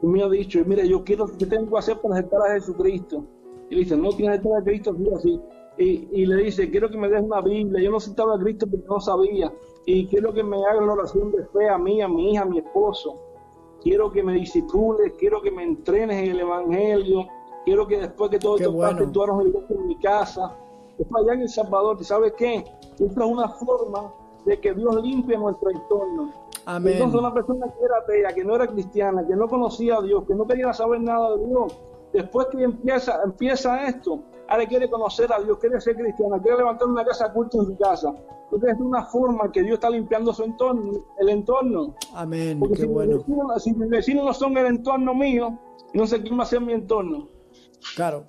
y me ha dicho, mire, yo quiero, ¿qué tengo que hacer para aceptar a Jesucristo? Y le dice, no tienes que aceptar a Cristo, así, así. Y, y le dice, quiero que me des una Biblia. Yo no aceptaba a Cristo porque no sabía. Y quiero que me hagan la oración de fe a mí, a mi hija, a mi esposo. Quiero que me disipules, quiero que me entrenes en el Evangelio. Quiero que después que todo Qué esto bueno. pase, tú hagas en mi casa. Es para allá en El Salvador. ¿Y sabes qué? Esta es una forma de que Dios limpie nuestro entorno. Amén. Entonces una persona que era atea, que no era cristiana, que no conocía a Dios, que no quería saber nada de Dios, después que empieza, empieza esto, ahora quiere conocer a Dios, quiere ser cristiana, quiere levantar una casa culta en su casa. Entonces es una forma que Dios está limpiando su entorno, el entorno. Amén. Porque Qué si, bueno. mis vecinos, si mis vecinos no son el entorno mío, no sé quién va a ser mi entorno. Claro.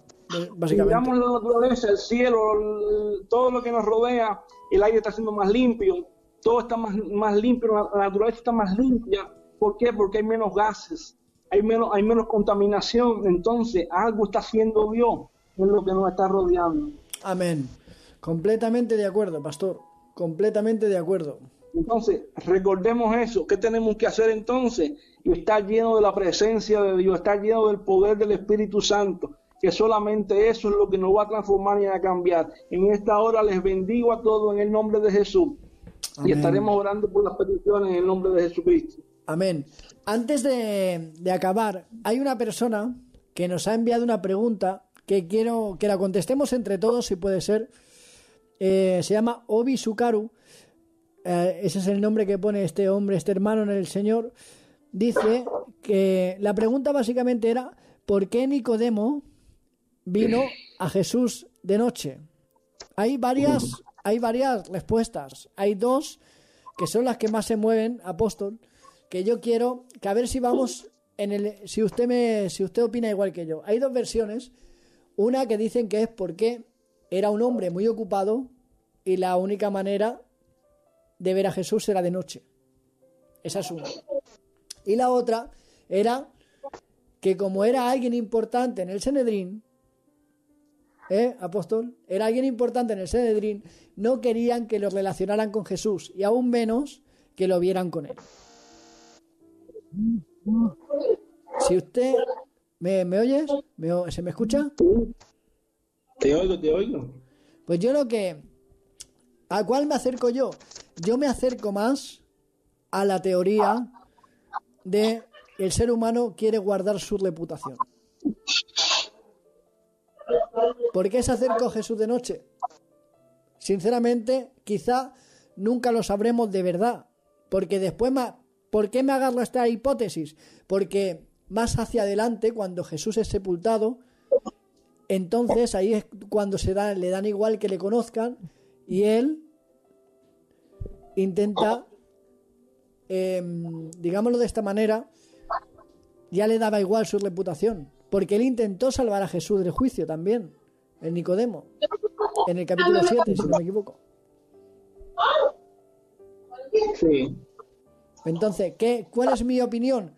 Básicamente. miramos la naturaleza, el cielo, el- todo lo que nos rodea, el aire está siendo más limpio, todo está más, más limpio, la, la naturaleza está más limpia. ¿Por qué? Porque hay menos gases, hay menos, hay menos contaminación. Entonces, algo está haciendo Dios en lo que nos está rodeando. Amén. Completamente de acuerdo, pastor. Completamente de acuerdo. Entonces, recordemos eso. ¿Qué tenemos que hacer entonces? Y estar lleno de la presencia de Dios, estar lleno del poder del Espíritu Santo, que solamente eso es lo que nos va a transformar y a cambiar. En esta hora les bendigo a todos en el nombre de Jesús. Y estaremos orando por las peticiones en el nombre de Jesucristo. Amén. Antes de, de acabar, hay una persona que nos ha enviado una pregunta que quiero que la contestemos entre todos, si puede ser. Eh, se llama Obi Sukaru. Eh, ese es el nombre que pone este hombre, este hermano en el Señor. Dice que la pregunta básicamente era: ¿por qué Nicodemo vino a Jesús de noche? Hay varias, hay varias respuestas. Hay dos que son las que más se mueven, apóstol, que yo quiero que a ver si vamos en el si usted me si usted opina igual que yo. Hay dos versiones, una que dicen que es porque era un hombre muy ocupado y la única manera de ver a Jesús era de noche. Esa es una. Y la otra era que como era alguien importante en el Sanedrín, ¿eh, apóstol? Era alguien importante en el Sanedrín, no querían que lo relacionaran con Jesús y aún menos que lo vieran con él. Si usted me, ¿me oyes, ¿Me o- ¿se me escucha? Te oigo, te oigo. Pues yo lo que... ¿A cuál me acerco yo? Yo me acerco más a la teoría de el ser humano quiere guardar su reputación. ¿Por qué se acercó Jesús de noche? Sinceramente, quizá nunca lo sabremos de verdad. Porque después, ¿por qué me agarro a esta hipótesis? Porque más hacia adelante, cuando Jesús es sepultado, entonces ahí es cuando se da, le dan igual que le conozcan y él intenta, em, digámoslo de esta manera, ya le daba igual su reputación, porque él intentó salvar a Jesús del juicio también, en Nicodemo, en el capítulo 7, si no me equivoco. Sí. Entonces, ¿qué, ¿cuál es mi opinión?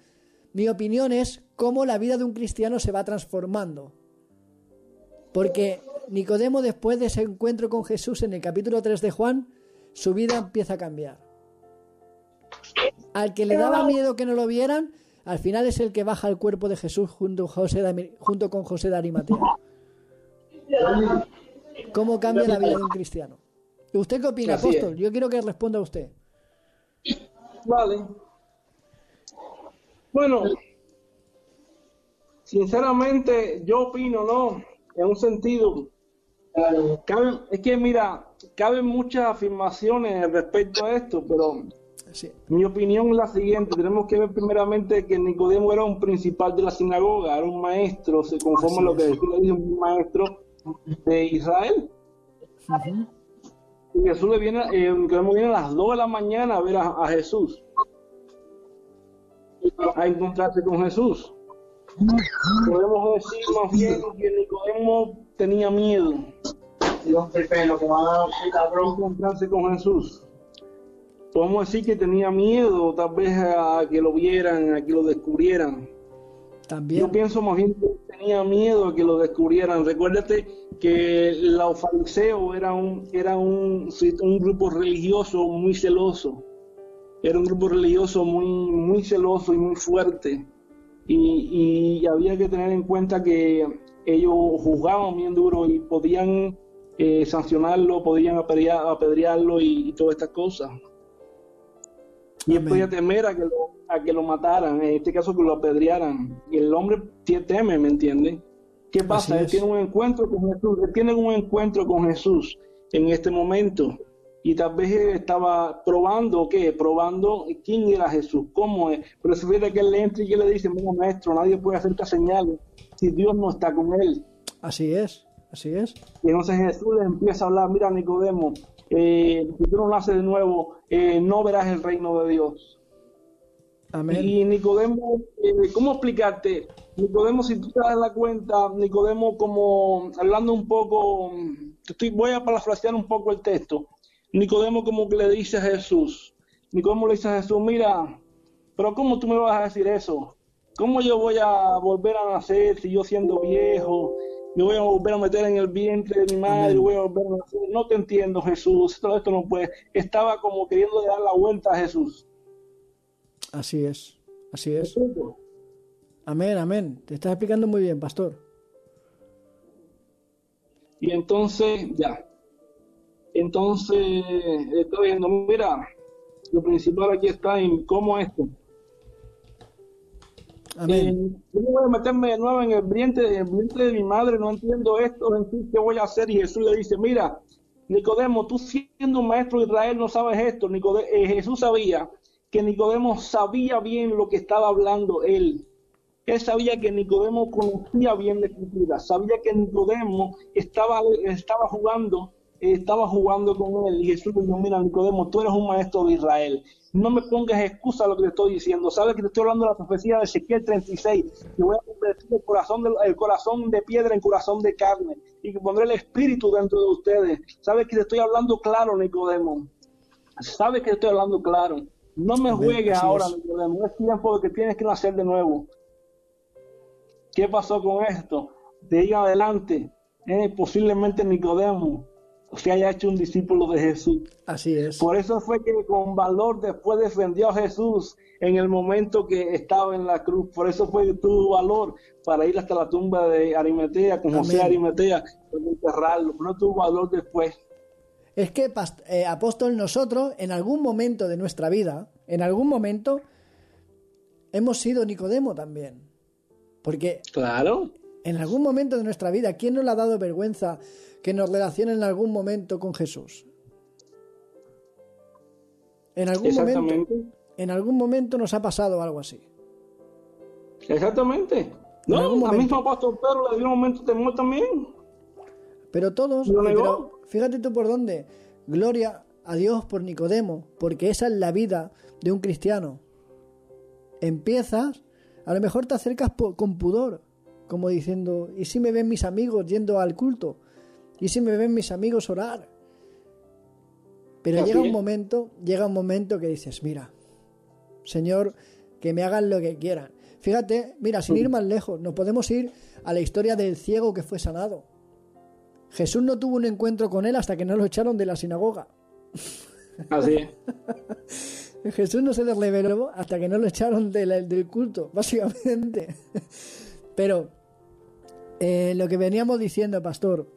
Mi opinión es cómo la vida de un cristiano se va transformando. Porque Nicodemo, después de ese encuentro con Jesús en el capítulo 3 de Juan, su vida empieza a cambiar. Al que le daba miedo que no lo vieran, al final es el que baja el cuerpo de Jesús junto, José de Ami- junto con José de Arimatea. ¿Cómo cambia la vida de un cristiano? ¿Usted qué opina, Así es. apóstol? Yo quiero que responda usted. Vale. Bueno, sinceramente yo opino, ¿no? En un sentido, cabe- es que mira, caben muchas afirmaciones respecto a esto, pero Sí. mi opinión es la siguiente, tenemos que ver primeramente que Nicodemo era un principal de la sinagoga, era un maestro, se conforma a lo que Jesús le dice, un maestro de Israel. Y Jesús le viene, eh, Nicodemo viene a las 2 de la mañana a ver a, a Jesús, a encontrarse con Jesús. Podemos decir más bien que Nicodemo tenía miedo de encontrarse con Jesús. Podemos decir que tenía miedo tal vez a que lo vieran, a que lo descubrieran. También. Yo pienso más bien que tenía miedo a que lo descubrieran. Recuérdate que los fariseos era un, era un, un grupo religioso muy celoso. Era un grupo religioso muy, muy celoso y muy fuerte. y, y había que tener en cuenta que ellos juzgaban bien duro y podían eh, sancionarlo, podían apedrear- apedrearlo y, y todas estas cosas. Y él podía temer a que, lo, a que lo mataran, en este caso que lo apedrearan. Y el hombre teme, ¿me entiendes? ¿Qué pasa? Él tiene un encuentro con Jesús, él tiene un encuentro con Jesús en este momento. Y tal vez él estaba probando, ¿qué? Probando quién era Jesús, cómo es. Pero se fíjate que él entra y él le dice, mira maestro, nadie puede hacer estas señales si Dios no está con él. Así es, así es. Y entonces Jesús le empieza a hablar, mira Nicodemo, eh, si tú no naces de nuevo, eh, no verás el reino de Dios. Amén. Y Nicodemo, eh, ¿cómo explicarte? Nicodemo, si tú te das la cuenta, Nicodemo como, hablando un poco, te estoy, voy a parafrasear un poco el texto. Nicodemo como que le dice a Jesús, Nicodemo le dice a Jesús, mira, pero ¿cómo tú me vas a decir eso? ¿Cómo yo voy a volver a nacer si yo siendo viejo? Me voy a volver a meter en el vientre de mi madre, voy a volver a nacer. No te entiendo, Jesús. Todo esto no puede. Estaba como queriendo dar la vuelta a Jesús. Así es, así es. ¿Me Amén, amén. Te estás explicando muy bien, pastor. Y entonces, ya. Entonces, estoy viendo, mira, lo principal aquí está en cómo esto. Amén. Eh, yo no voy a meterme de nuevo en el vientre, en el vientre de mi madre, no entiendo esto, en fin, ¿qué voy a hacer? Y Jesús le dice, mira, Nicodemo, tú siendo un maestro de Israel no sabes esto. Nicode- eh, Jesús sabía que Nicodemo sabía bien lo que estaba hablando él. Él sabía que Nicodemo conocía bien la escritura, sabía que Nicodemo estaba, estaba jugando, estaba jugando con él. Y Jesús le dijo, mira Nicodemo, tú eres un maestro de Israel. No me pongas excusa a lo que te estoy diciendo. Sabes que te estoy hablando de la profecía de Ezequiel 36. Que voy a convertir el corazón, de, el corazón de piedra en corazón de carne. Y que pondré el espíritu dentro de ustedes. Sabes que te estoy hablando claro, Nicodemo. Sabes que te estoy hablando claro. No me juegues ahora, es. Nicodemo. Es tiempo de que tienes que nacer de nuevo. ¿Qué pasó con esto? De ahí adelante, eh, posiblemente Nicodemo se haya hecho un discípulo de Jesús. Así es. Por eso fue que con valor después defendió a Jesús en el momento que estaba en la cruz. Por eso fue que tuvo valor para ir hasta la tumba de Arimatea, con José Amén. Arimatea, para enterrarlo. No tuvo valor después. Es que, eh, apóstol, nosotros en algún momento de nuestra vida, en algún momento, hemos sido Nicodemo también. Porque Claro. en algún momento de nuestra vida, ¿quién nos le ha dado vergüenza que nos relacione en algún momento con Jesús? En algún momento, en algún momento nos ha pasado algo así. Exactamente. En No, momento. mismo apóstol Pedro le dio un momento de temor también. Pero todos, pero fíjate tú por dónde. Gloria a Dios por Nicodemo, porque esa es la vida de un cristiano. Empiezas, a lo mejor te acercas con pudor, como diciendo, ¿y si me ven mis amigos yendo al culto? ¿Y si me ven mis amigos orar? Pero Así llega un momento, llega un momento que dices, mira, Señor, que me hagan lo que quieran. Fíjate, mira, sin ir más lejos, nos podemos ir a la historia del ciego que fue sanado. Jesús no tuvo un encuentro con él hasta que no lo echaron de la sinagoga. Así es. Jesús no se le reveló hasta que no lo echaron de la- del culto, básicamente. Pero eh, lo que veníamos diciendo, pastor,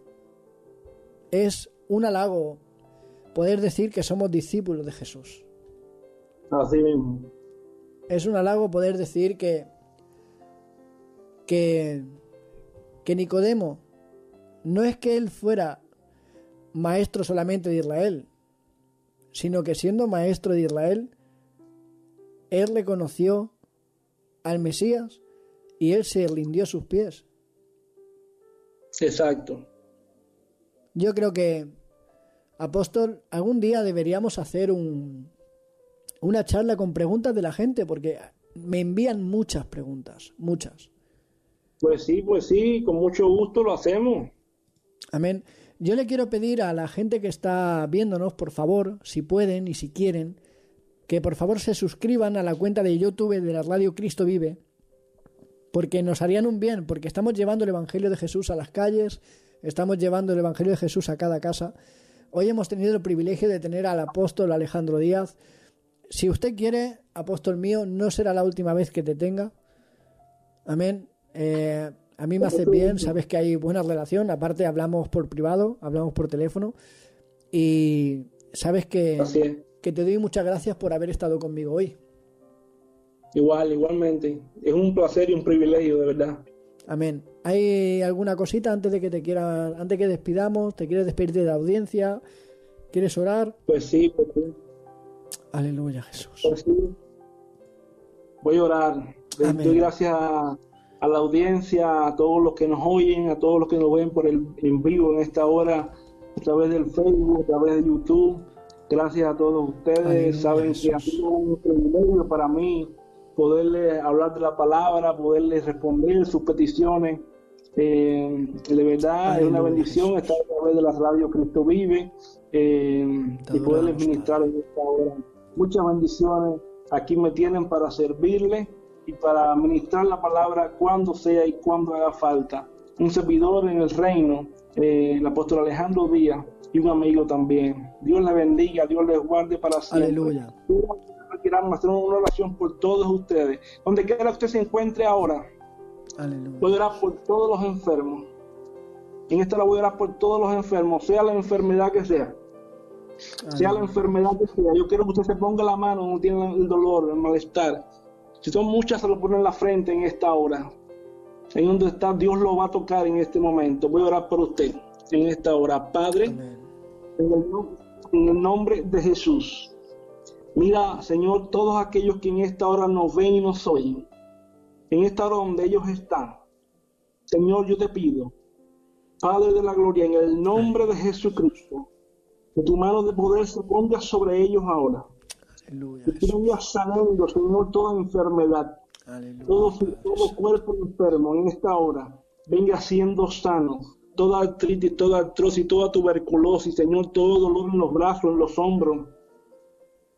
es un halago poder decir que somos discípulos de Jesús. Así mismo. Es un halago poder decir que que que Nicodemo no es que él fuera maestro solamente de Israel, sino que siendo maestro de Israel, él reconoció al Mesías y él se rindió a sus pies. Exacto. Yo creo que, apóstol, algún día deberíamos hacer un, una charla con preguntas de la gente, porque me envían muchas preguntas, muchas. Pues sí, pues sí, con mucho gusto lo hacemos. Amén. Yo le quiero pedir a la gente que está viéndonos, por favor, si pueden y si quieren, que por favor se suscriban a la cuenta de YouTube de la Radio Cristo Vive, porque nos harían un bien, porque estamos llevando el Evangelio de Jesús a las calles, estamos llevando el Evangelio de Jesús a cada casa. Hoy hemos tenido el privilegio de tener al apóstol Alejandro Díaz. Si usted quiere, apóstol mío, no será la última vez que te tenga. Amén. Eh, a mí me hace bien, sabes que hay buena relación. Aparte, hablamos por privado, hablamos por teléfono. Y sabes que, es. que te doy muchas gracias por haber estado conmigo hoy. Igual, igualmente. Es un placer y un privilegio, de verdad. Amén. ¿Hay alguna cosita antes de que te quiera, antes que despidamos? ¿Te quieres despedir de la audiencia? ¿Quieres orar? Pues sí, pues sí. Aleluya, Jesús. Pues sí. Voy a orar. Amén. doy gracias a, la audiencia, a todos los que nos oyen, a todos los que nos ven por el en vivo en esta hora, a través del Facebook, a través de YouTube. Gracias a todos ustedes. Aleluya, Saben que ha sido un privilegio para mí poderles hablar de la palabra, poderles responder sus peticiones. Eh, de verdad es una bendición estar a través de la radio Cristo Vive eh, y poderles ministrar en esta hora. Muchas bendiciones. Aquí me tienen para servirle y para ministrar la palabra cuando sea y cuando haga falta. Un servidor en el reino, eh, el apóstol Alejandro Díaz y un amigo también. Dios les bendiga, Dios les guarde para siempre. Aleluya. Queramos hacer una oración por todos ustedes. Donde quiera que usted se encuentre ahora, Aleluya. voy a orar por todos los enfermos. En esta la voy a orar por todos los enfermos, sea la enfermedad que sea. Sea la enfermedad que sea. Yo quiero que usted se ponga la mano donde tiene el dolor, el malestar. Si son muchas, se lo pone en la frente en esta hora. En donde está, Dios lo va a tocar en este momento. Voy a orar por usted en esta hora. Padre, Amén. en el, nom- en el nombre de Jesús. Mira, Señor, todos aquellos que en esta hora nos ven y nos oyen, en esta hora donde ellos están, Señor, yo te pido, Padre de la Gloria, en el nombre de Jesucristo, que tu mano de poder se ponga sobre ellos ahora. Aleluya, Que tú vengas sanando, Señor, toda enfermedad, Aleluya. todo, todo cuerpo enfermo en esta hora venga siendo sano. Toda artritis, toda artrosis, toda tuberculosis, Señor, todo dolor en los brazos, en los hombros,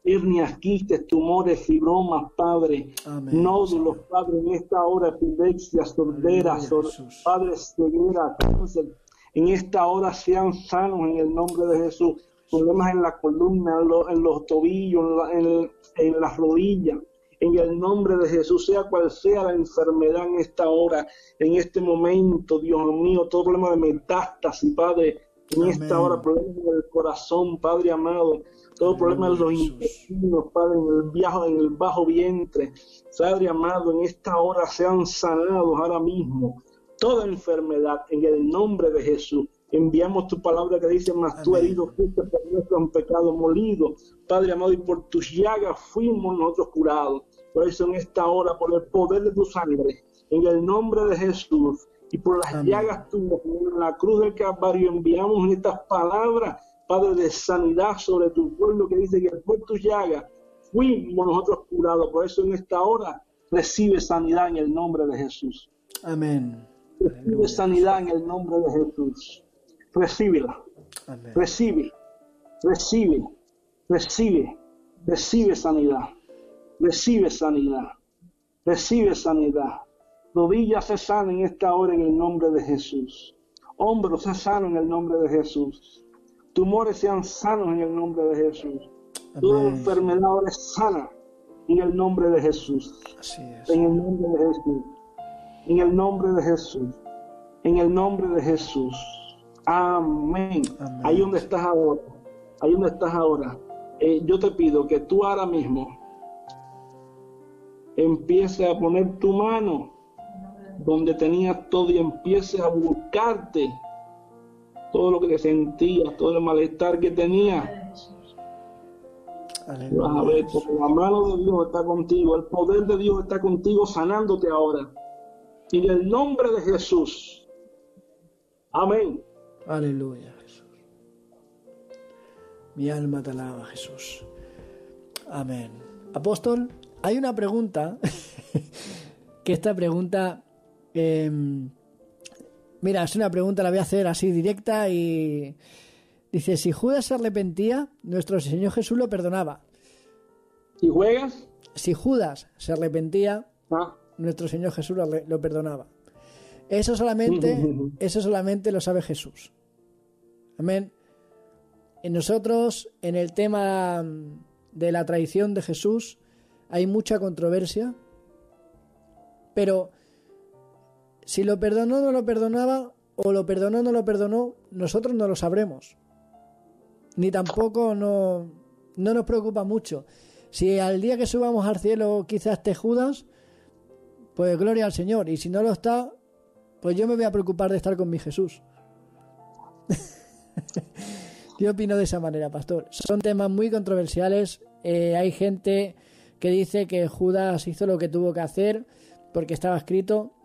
hernias, quistes, tumores, fibromas, Padre, Amén, nódulos, Padre, en esta hora, epilepsia, sordera, Aleluya, sor- Jesús. Padre, ceguera, cáncer, en esta hora sean sanos en el nombre de Jesús. Problemas en la columna, en, lo- en los tobillos, en, la- en- en las rodillas. En el nombre de Jesús, sea cual sea la enfermedad en esta hora, en este momento, Dios mío, todo problema de metástasis, Padre, en Amén. esta hora, problemas del corazón, Padre amado, todo problema los intestinos, Padre, en el, viajo, en el bajo vientre, Padre amado, en esta hora sean sanados ahora mismo toda enfermedad en el nombre de Jesús. Enviamos tu palabra que dice, mas tú herido fuiste por nuestro pecado molido. Padre amado, y por tus llagas fuimos nosotros curados. Por eso en esta hora, por el poder de tu sangre, en el nombre de Jesús, y por las Amén. llagas tuyas, en la cruz del Calvario, enviamos estas palabras, Padre, de sanidad sobre tu pueblo, que dice que por tus llagas fuimos nosotros curados. Por eso en esta hora recibe sanidad en el nombre de Jesús. Amén. Recibe sanidad en el nombre de Jesús. Recíbela, Amén. recibe, recibe, recibe, recibe sanidad, recibe sanidad, recibe sanidad. Rodillas se sana en esta hora en el nombre de Jesús. Hombros se sano en el nombre de Jesús. Tumores sean sanos en el nombre de Jesús. Toda Amén. enfermedad ahora es sana en el nombre de Jesús. Así es. En el nombre de Jesús. En el nombre de Jesús. En el nombre de Jesús. Amén. Amén. Ahí donde estás ahora. Ahí donde estás ahora. Eh, yo te pido que tú ahora mismo empieces a poner tu mano donde tenías todo y empieces a buscarte todo lo que te sentías, todo el malestar que tenías. Vas a ver, Aleluya. porque la mano de Dios está contigo, el poder de Dios está contigo, sanándote ahora. En el nombre de Jesús. Amén. Aleluya, Jesús. Mi alma te alaba, Jesús. Amén. Apóstol, hay una pregunta, que esta pregunta, eh, mira, es una pregunta, la voy a hacer así directa y dice, si Judas se arrepentía, nuestro Señor Jesús lo perdonaba. Si juegas, Si Judas se arrepentía, ah, nuestro Señor Jesús lo, lo perdonaba. Eso solamente, eso solamente lo sabe Jesús. Amén. En nosotros, en el tema de la traición de Jesús, hay mucha controversia, pero Si lo perdonó no lo perdonaba, o lo perdonó no lo perdonó, nosotros no lo sabremos. Ni tampoco no, no nos preocupa mucho. Si al día que subamos al cielo quizás esté Judas, pues gloria al Señor. Y si no lo está, pues yo me voy a preocupar de estar con mi Jesús. yo opino de esa manera, pastor. Son temas muy controversiales. Eh, hay gente que dice que Judas hizo lo que tuvo que hacer porque estaba escrito,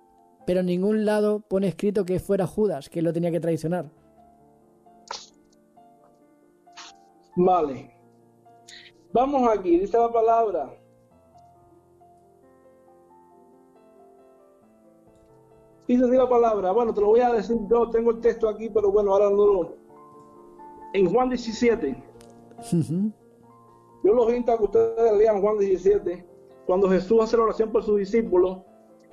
pero en ningún lado pone escrito que fuera Judas, que lo tenía que traicionar. Vale. Vamos aquí, dice la palabra. Dice así la palabra. Bueno, te lo voy a decir yo, tengo el texto aquí, pero bueno, ahora no lo. En Juan 17. Yo los invito a que ustedes lean Juan 17. Cuando Jesús hace la oración por sus discípulos,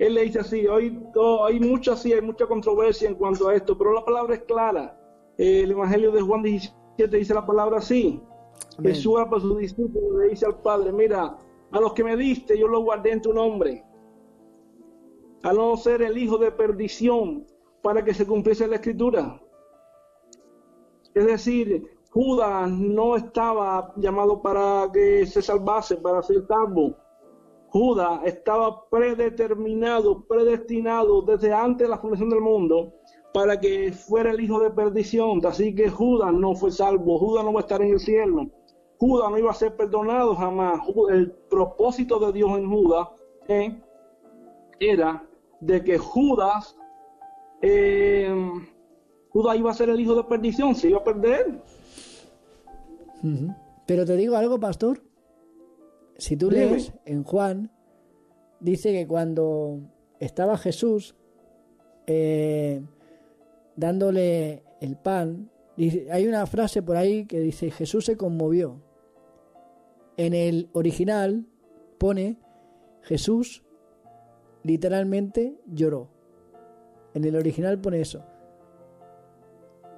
él le dice así: hoy hay mucha sí, hay mucha controversia en cuanto a esto, pero la palabra es clara. El Evangelio de Juan 17 dice la palabra así. Amén. Jesús por sus discípulos le dice al Padre: Mira, a los que me diste, yo los guardé en tu nombre. A no ser el hijo de perdición, para que se cumpliese la escritura. Es decir, Judas no estaba llamado para que se salvase, para ser salvo. Judas estaba predeterminado, predestinado desde antes de la fundación del mundo para que fuera el hijo de perdición. Así que Judas no fue salvo, Judas no va a estar en el cielo. Judas no iba a ser perdonado jamás. El propósito de Dios en Judas eh, era de que Judas, eh, Judas iba a ser el hijo de perdición, se iba a perder. Pero te digo algo, pastor. Si tú Dime. lees en Juan, dice que cuando estaba Jesús eh, dándole el pan, hay una frase por ahí que dice Jesús se conmovió. En el original pone Jesús literalmente lloró. En el original pone eso.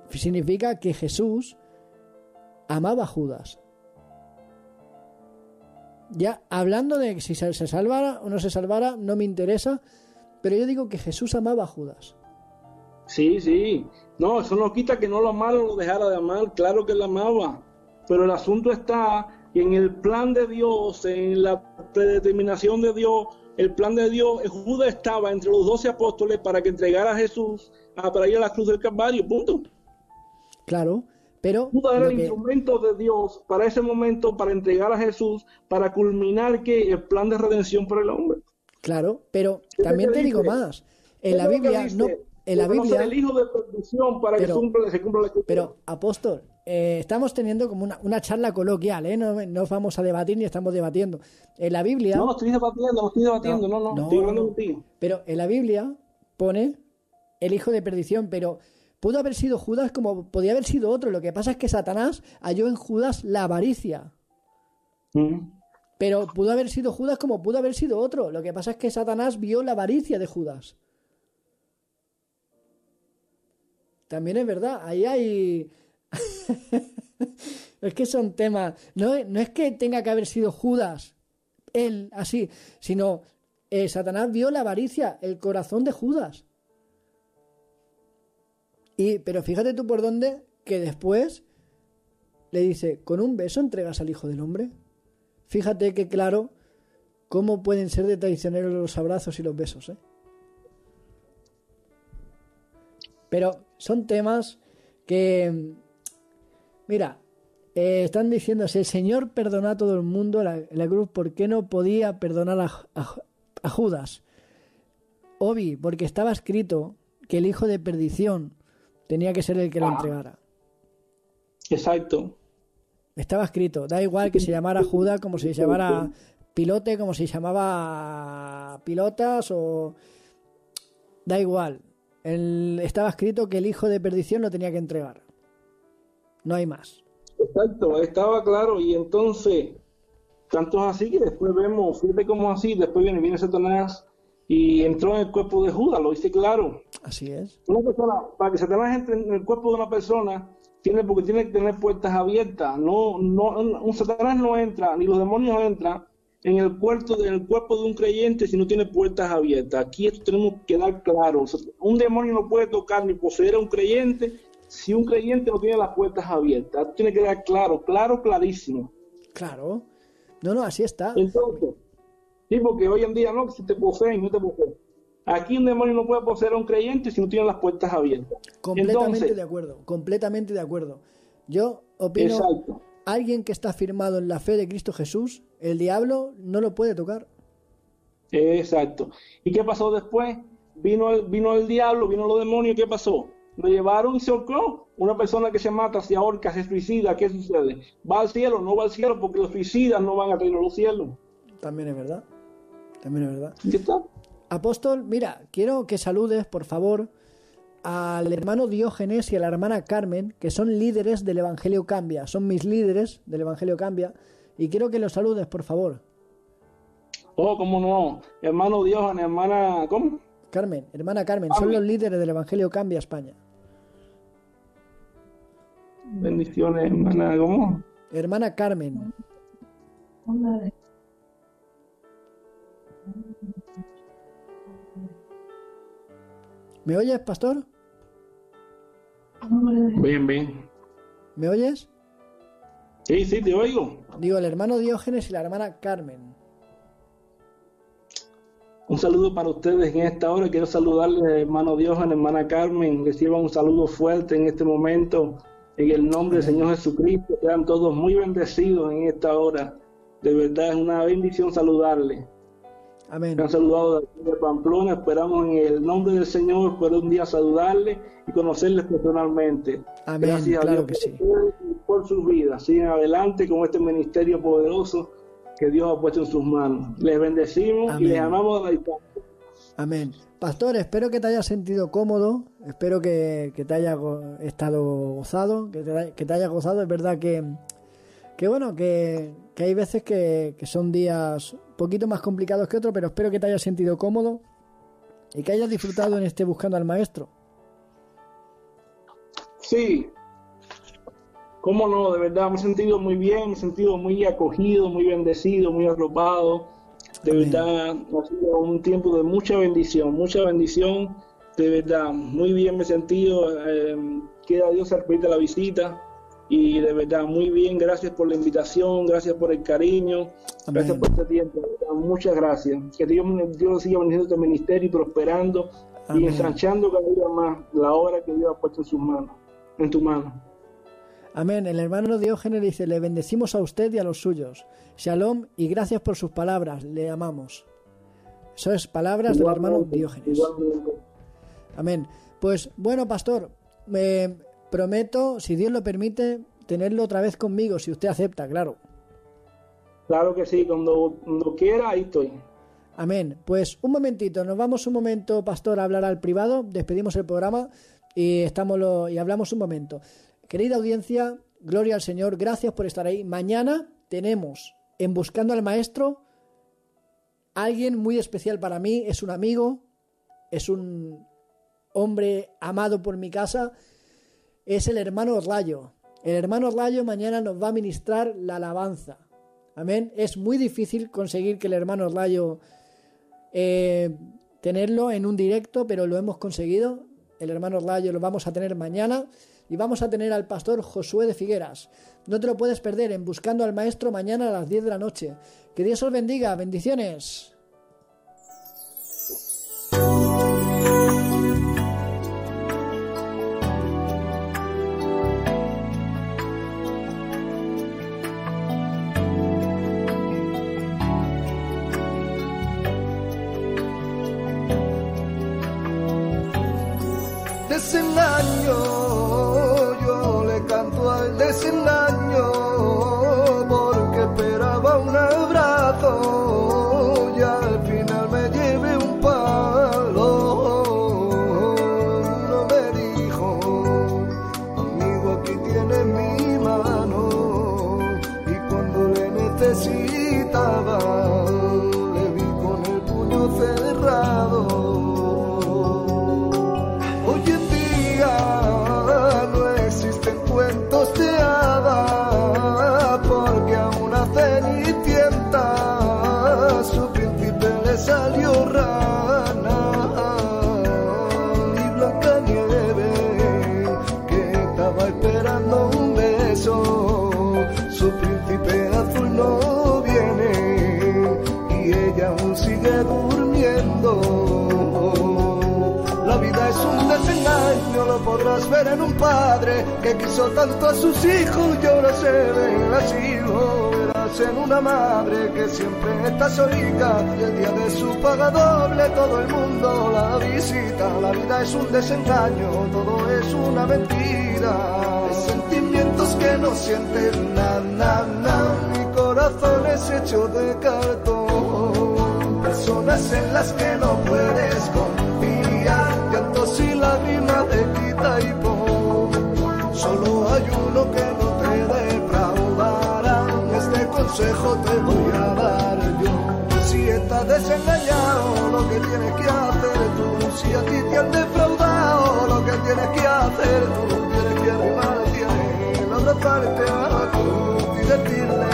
Significa que Jesús amaba a Judas. Ya hablando de si se, se salvara o no se salvara, no me interesa, pero yo digo que Jesús amaba a Judas. Sí, sí. No, eso no quita que no lo amara o lo dejara de amar. Claro que lo amaba. Pero el asunto está en el plan de Dios, en la predeterminación de Dios. El plan de Dios, Judas estaba entre los doce apóstoles para que entregara a Jesús a, para ir a la cruz del Calvario. Punto. Claro, pero Judas era el que- instrumento de Dios para ese momento, para entregar a Jesús, para culminar que el plan de redención por el hombre. claro, pero ¿Qué también te digo más. En la que Biblia no, en la que Biblia el hijo de perdición para que Pero- se cumpla, se cumpla la. Pero, apóstol, eh, estamos teniendo como una, una charla coloquial, ¿eh? No, no vamos a debatir ni estamos debatiendo. En la Biblia, No, estoy debatiendo, no estoy debatiendo, no, no, no, estoy hablando no. contigo. pero en la Biblia pone el hijo de perdición, pero pudo haber sido Judas como podía haber sido otro. Lo que pasa es que Satanás halló en Judas la avaricia. Mm. Pero pudo haber sido Judas como pudo haber sido otro. Lo que pasa es que Satanás vio la avaricia de Judas. También es verdad, ahí hay... es que son temas... No, no es que tenga que haber sido Judas, él así, sino eh, Satanás vio la avaricia, el corazón de Judas. Pero fíjate tú por dónde que después le dice, con un beso entregas al Hijo del Hombre. Fíjate que claro cómo pueden ser de traicioneros los abrazos y los besos, ¿eh? Pero son temas que, mira, eh, están diciendo, si el Señor perdonó a todo el mundo la, cruz, ¿por qué no podía perdonar a, a- a Judas? Obi, porque estaba escrito que el hijo de perdición tenía que ser el que lo Ah. entregara. Exacto. Estaba escrito, da igual que se llamara Judas, como si se llamara Pilote, como si se llamaba Pilotas o... Da igual. El- Estaba escrito que el hijo de perdición lo tenía que entregar. No hay más. Exacto, estaba claro. Y entonces, tanto es así que después vemos, fíjate cómo así, después viene, viene Satanás y entró en el cuerpo de Judas, lo dice claro. Así es. Una persona, para que Satanás entre en el cuerpo de una persona, tiene porque tiene que tener puertas abiertas. No, no, un Satanás no entra, ni los demonios entran en el cuerpo, en el cuerpo de un creyente si no tiene puertas abiertas. Aquí esto tenemos que dar claro. Un demonio no puede tocar ni poseer a un creyente si un creyente no tiene las puertas abiertas. Esto tiene que dar claro, claro, clarísimo. Claro. No, no, así está. Entonces, sí, porque hoy en día no, si te poseen, no te poseen. Aquí un demonio no puede poseer a un creyente si no tiene las puertas abiertas. Completamente Entonces, de acuerdo, completamente de acuerdo. Yo opino, Exacto. alguien que está firmado en la fe de Cristo Jesús, el diablo no lo puede tocar. Exacto. ¿Y qué pasó después? Vino el, vino el diablo, vino los demonios, ¿qué pasó? Lo llevaron y se ahorcó. Una persona que se mata, se ahorca, se suicida, ¿qué sucede? ¿Va al cielo? No va al cielo porque los suicidas no van a de los cielos. También es verdad. También. Apóstol, mira, quiero que saludes, por favor, al hermano Diógenes y a la hermana Carmen, que son líderes del Evangelio Cambia. Son mis líderes del Evangelio Cambia. Y quiero que los saludes, por favor. Oh, cómo no. Hermano Diógenes, hermana, ¿cómo? Carmen, hermana Carmen, son los líderes del Evangelio Cambia España. Bendiciones, hermana, ¿cómo? Hermana Carmen, ¿me oyes, pastor? Bien, bien. ¿Me oyes? Sí, sí, te oigo. Digo, el hermano Diógenes y la hermana Carmen. Un saludo para ustedes en esta hora. Quiero saludarle, hermano Diógenes, hermana Carmen. Reciban un saludo fuerte en este momento. En el nombre del Señor Jesucristo. Sean todos muy bendecidos en esta hora. De verdad es una bendición saludarle. Amén. Me han saludado de, aquí de Pamplona. Esperamos en el nombre del Señor poder un día saludarle y conocerles personalmente. Amén, Gracias a Dios que sí. por sus vidas. Sigan adelante con este ministerio poderoso que Dios ha puesto en sus manos. Les bendecimos Amén. y les amamos a la distancia. Amén. Pastor, espero que te hayas sentido cómodo, espero que, que te haya go- estado gozado, que te, que te haya gozado. Es verdad que, que bueno, que, que hay veces que, que son días poquito más complicados que otros, pero espero que te hayas sentido cómodo y que hayas disfrutado en este Buscando al Maestro. Sí, cómo no, de verdad me he sentido muy bien, me he sentido muy acogido, muy bendecido, muy arropado. De Amén. verdad, ha sido un tiempo de mucha bendición, mucha bendición. De verdad, muy bien me he sentido. Eh, quiera Dios se repita la visita. Y de verdad, muy bien, gracias por la invitación, gracias por el cariño, gracias por este tiempo. muchas gracias. Que Dios, Dios siga bendiciendo este ministerio y prosperando Amén. y ensanchando cada día más la obra que Dios ha puesto en sus manos, en tu mano. Amén. El hermano Diógenes dice, le bendecimos a usted y a los suyos. Shalom y gracias por sus palabras, le amamos. Eso es palabras del hermano Diógenes. igualmente. Amén. Pues bueno, pastor, me prometo, si Dios lo permite, tenerlo otra vez conmigo, si usted acepta, claro. Claro que sí, cuando, cuando quiera, ahí estoy. Amén. Pues un momentito, nos vamos un momento, pastor, a hablar al privado, despedimos el programa y estamos lo- y hablamos un momento. Querida audiencia, gloria al Señor, gracias por estar ahí. Mañana tenemos en Buscando al Maestro alguien muy especial para mí, es un amigo, es un hombre amado por mi casa, es el hermano Rayo. El hermano Rayo mañana nos va a ministrar la alabanza. Amén. Es muy difícil conseguir que el hermano Rayo eh, tenerlo en un directo, pero lo hemos conseguido. El hermano Rayo lo vamos a tener mañana y vamos a tener al pastor Josué de Figueras. No te lo puedes perder en Buscando al Maestro mañana a las 10 de la noche. Que Dios os bendiga. Bendiciones. Un desengaño, lo podrás ver en un padre que quiso tanto a sus hijos y ahora se ve así. Lo verás en una madre que siempre está solita y el día de su paga doble todo el mundo la visita. La vida es un desengaño, todo es una mentira. Hay sentimientos que no sienten na, na, na. Mi corazón es hecho de cartón. Personas en las que no puedes confiar lágrimas de quita y pon. Solo hay uno que no te defraudará, este consejo te voy a dar yo. Si estás desengañado, lo que tienes que hacer tú. Si a ti te han defraudado, lo que tienes que hacer tú. Tienes que arrimarte a él, abrazarte a tú y decirle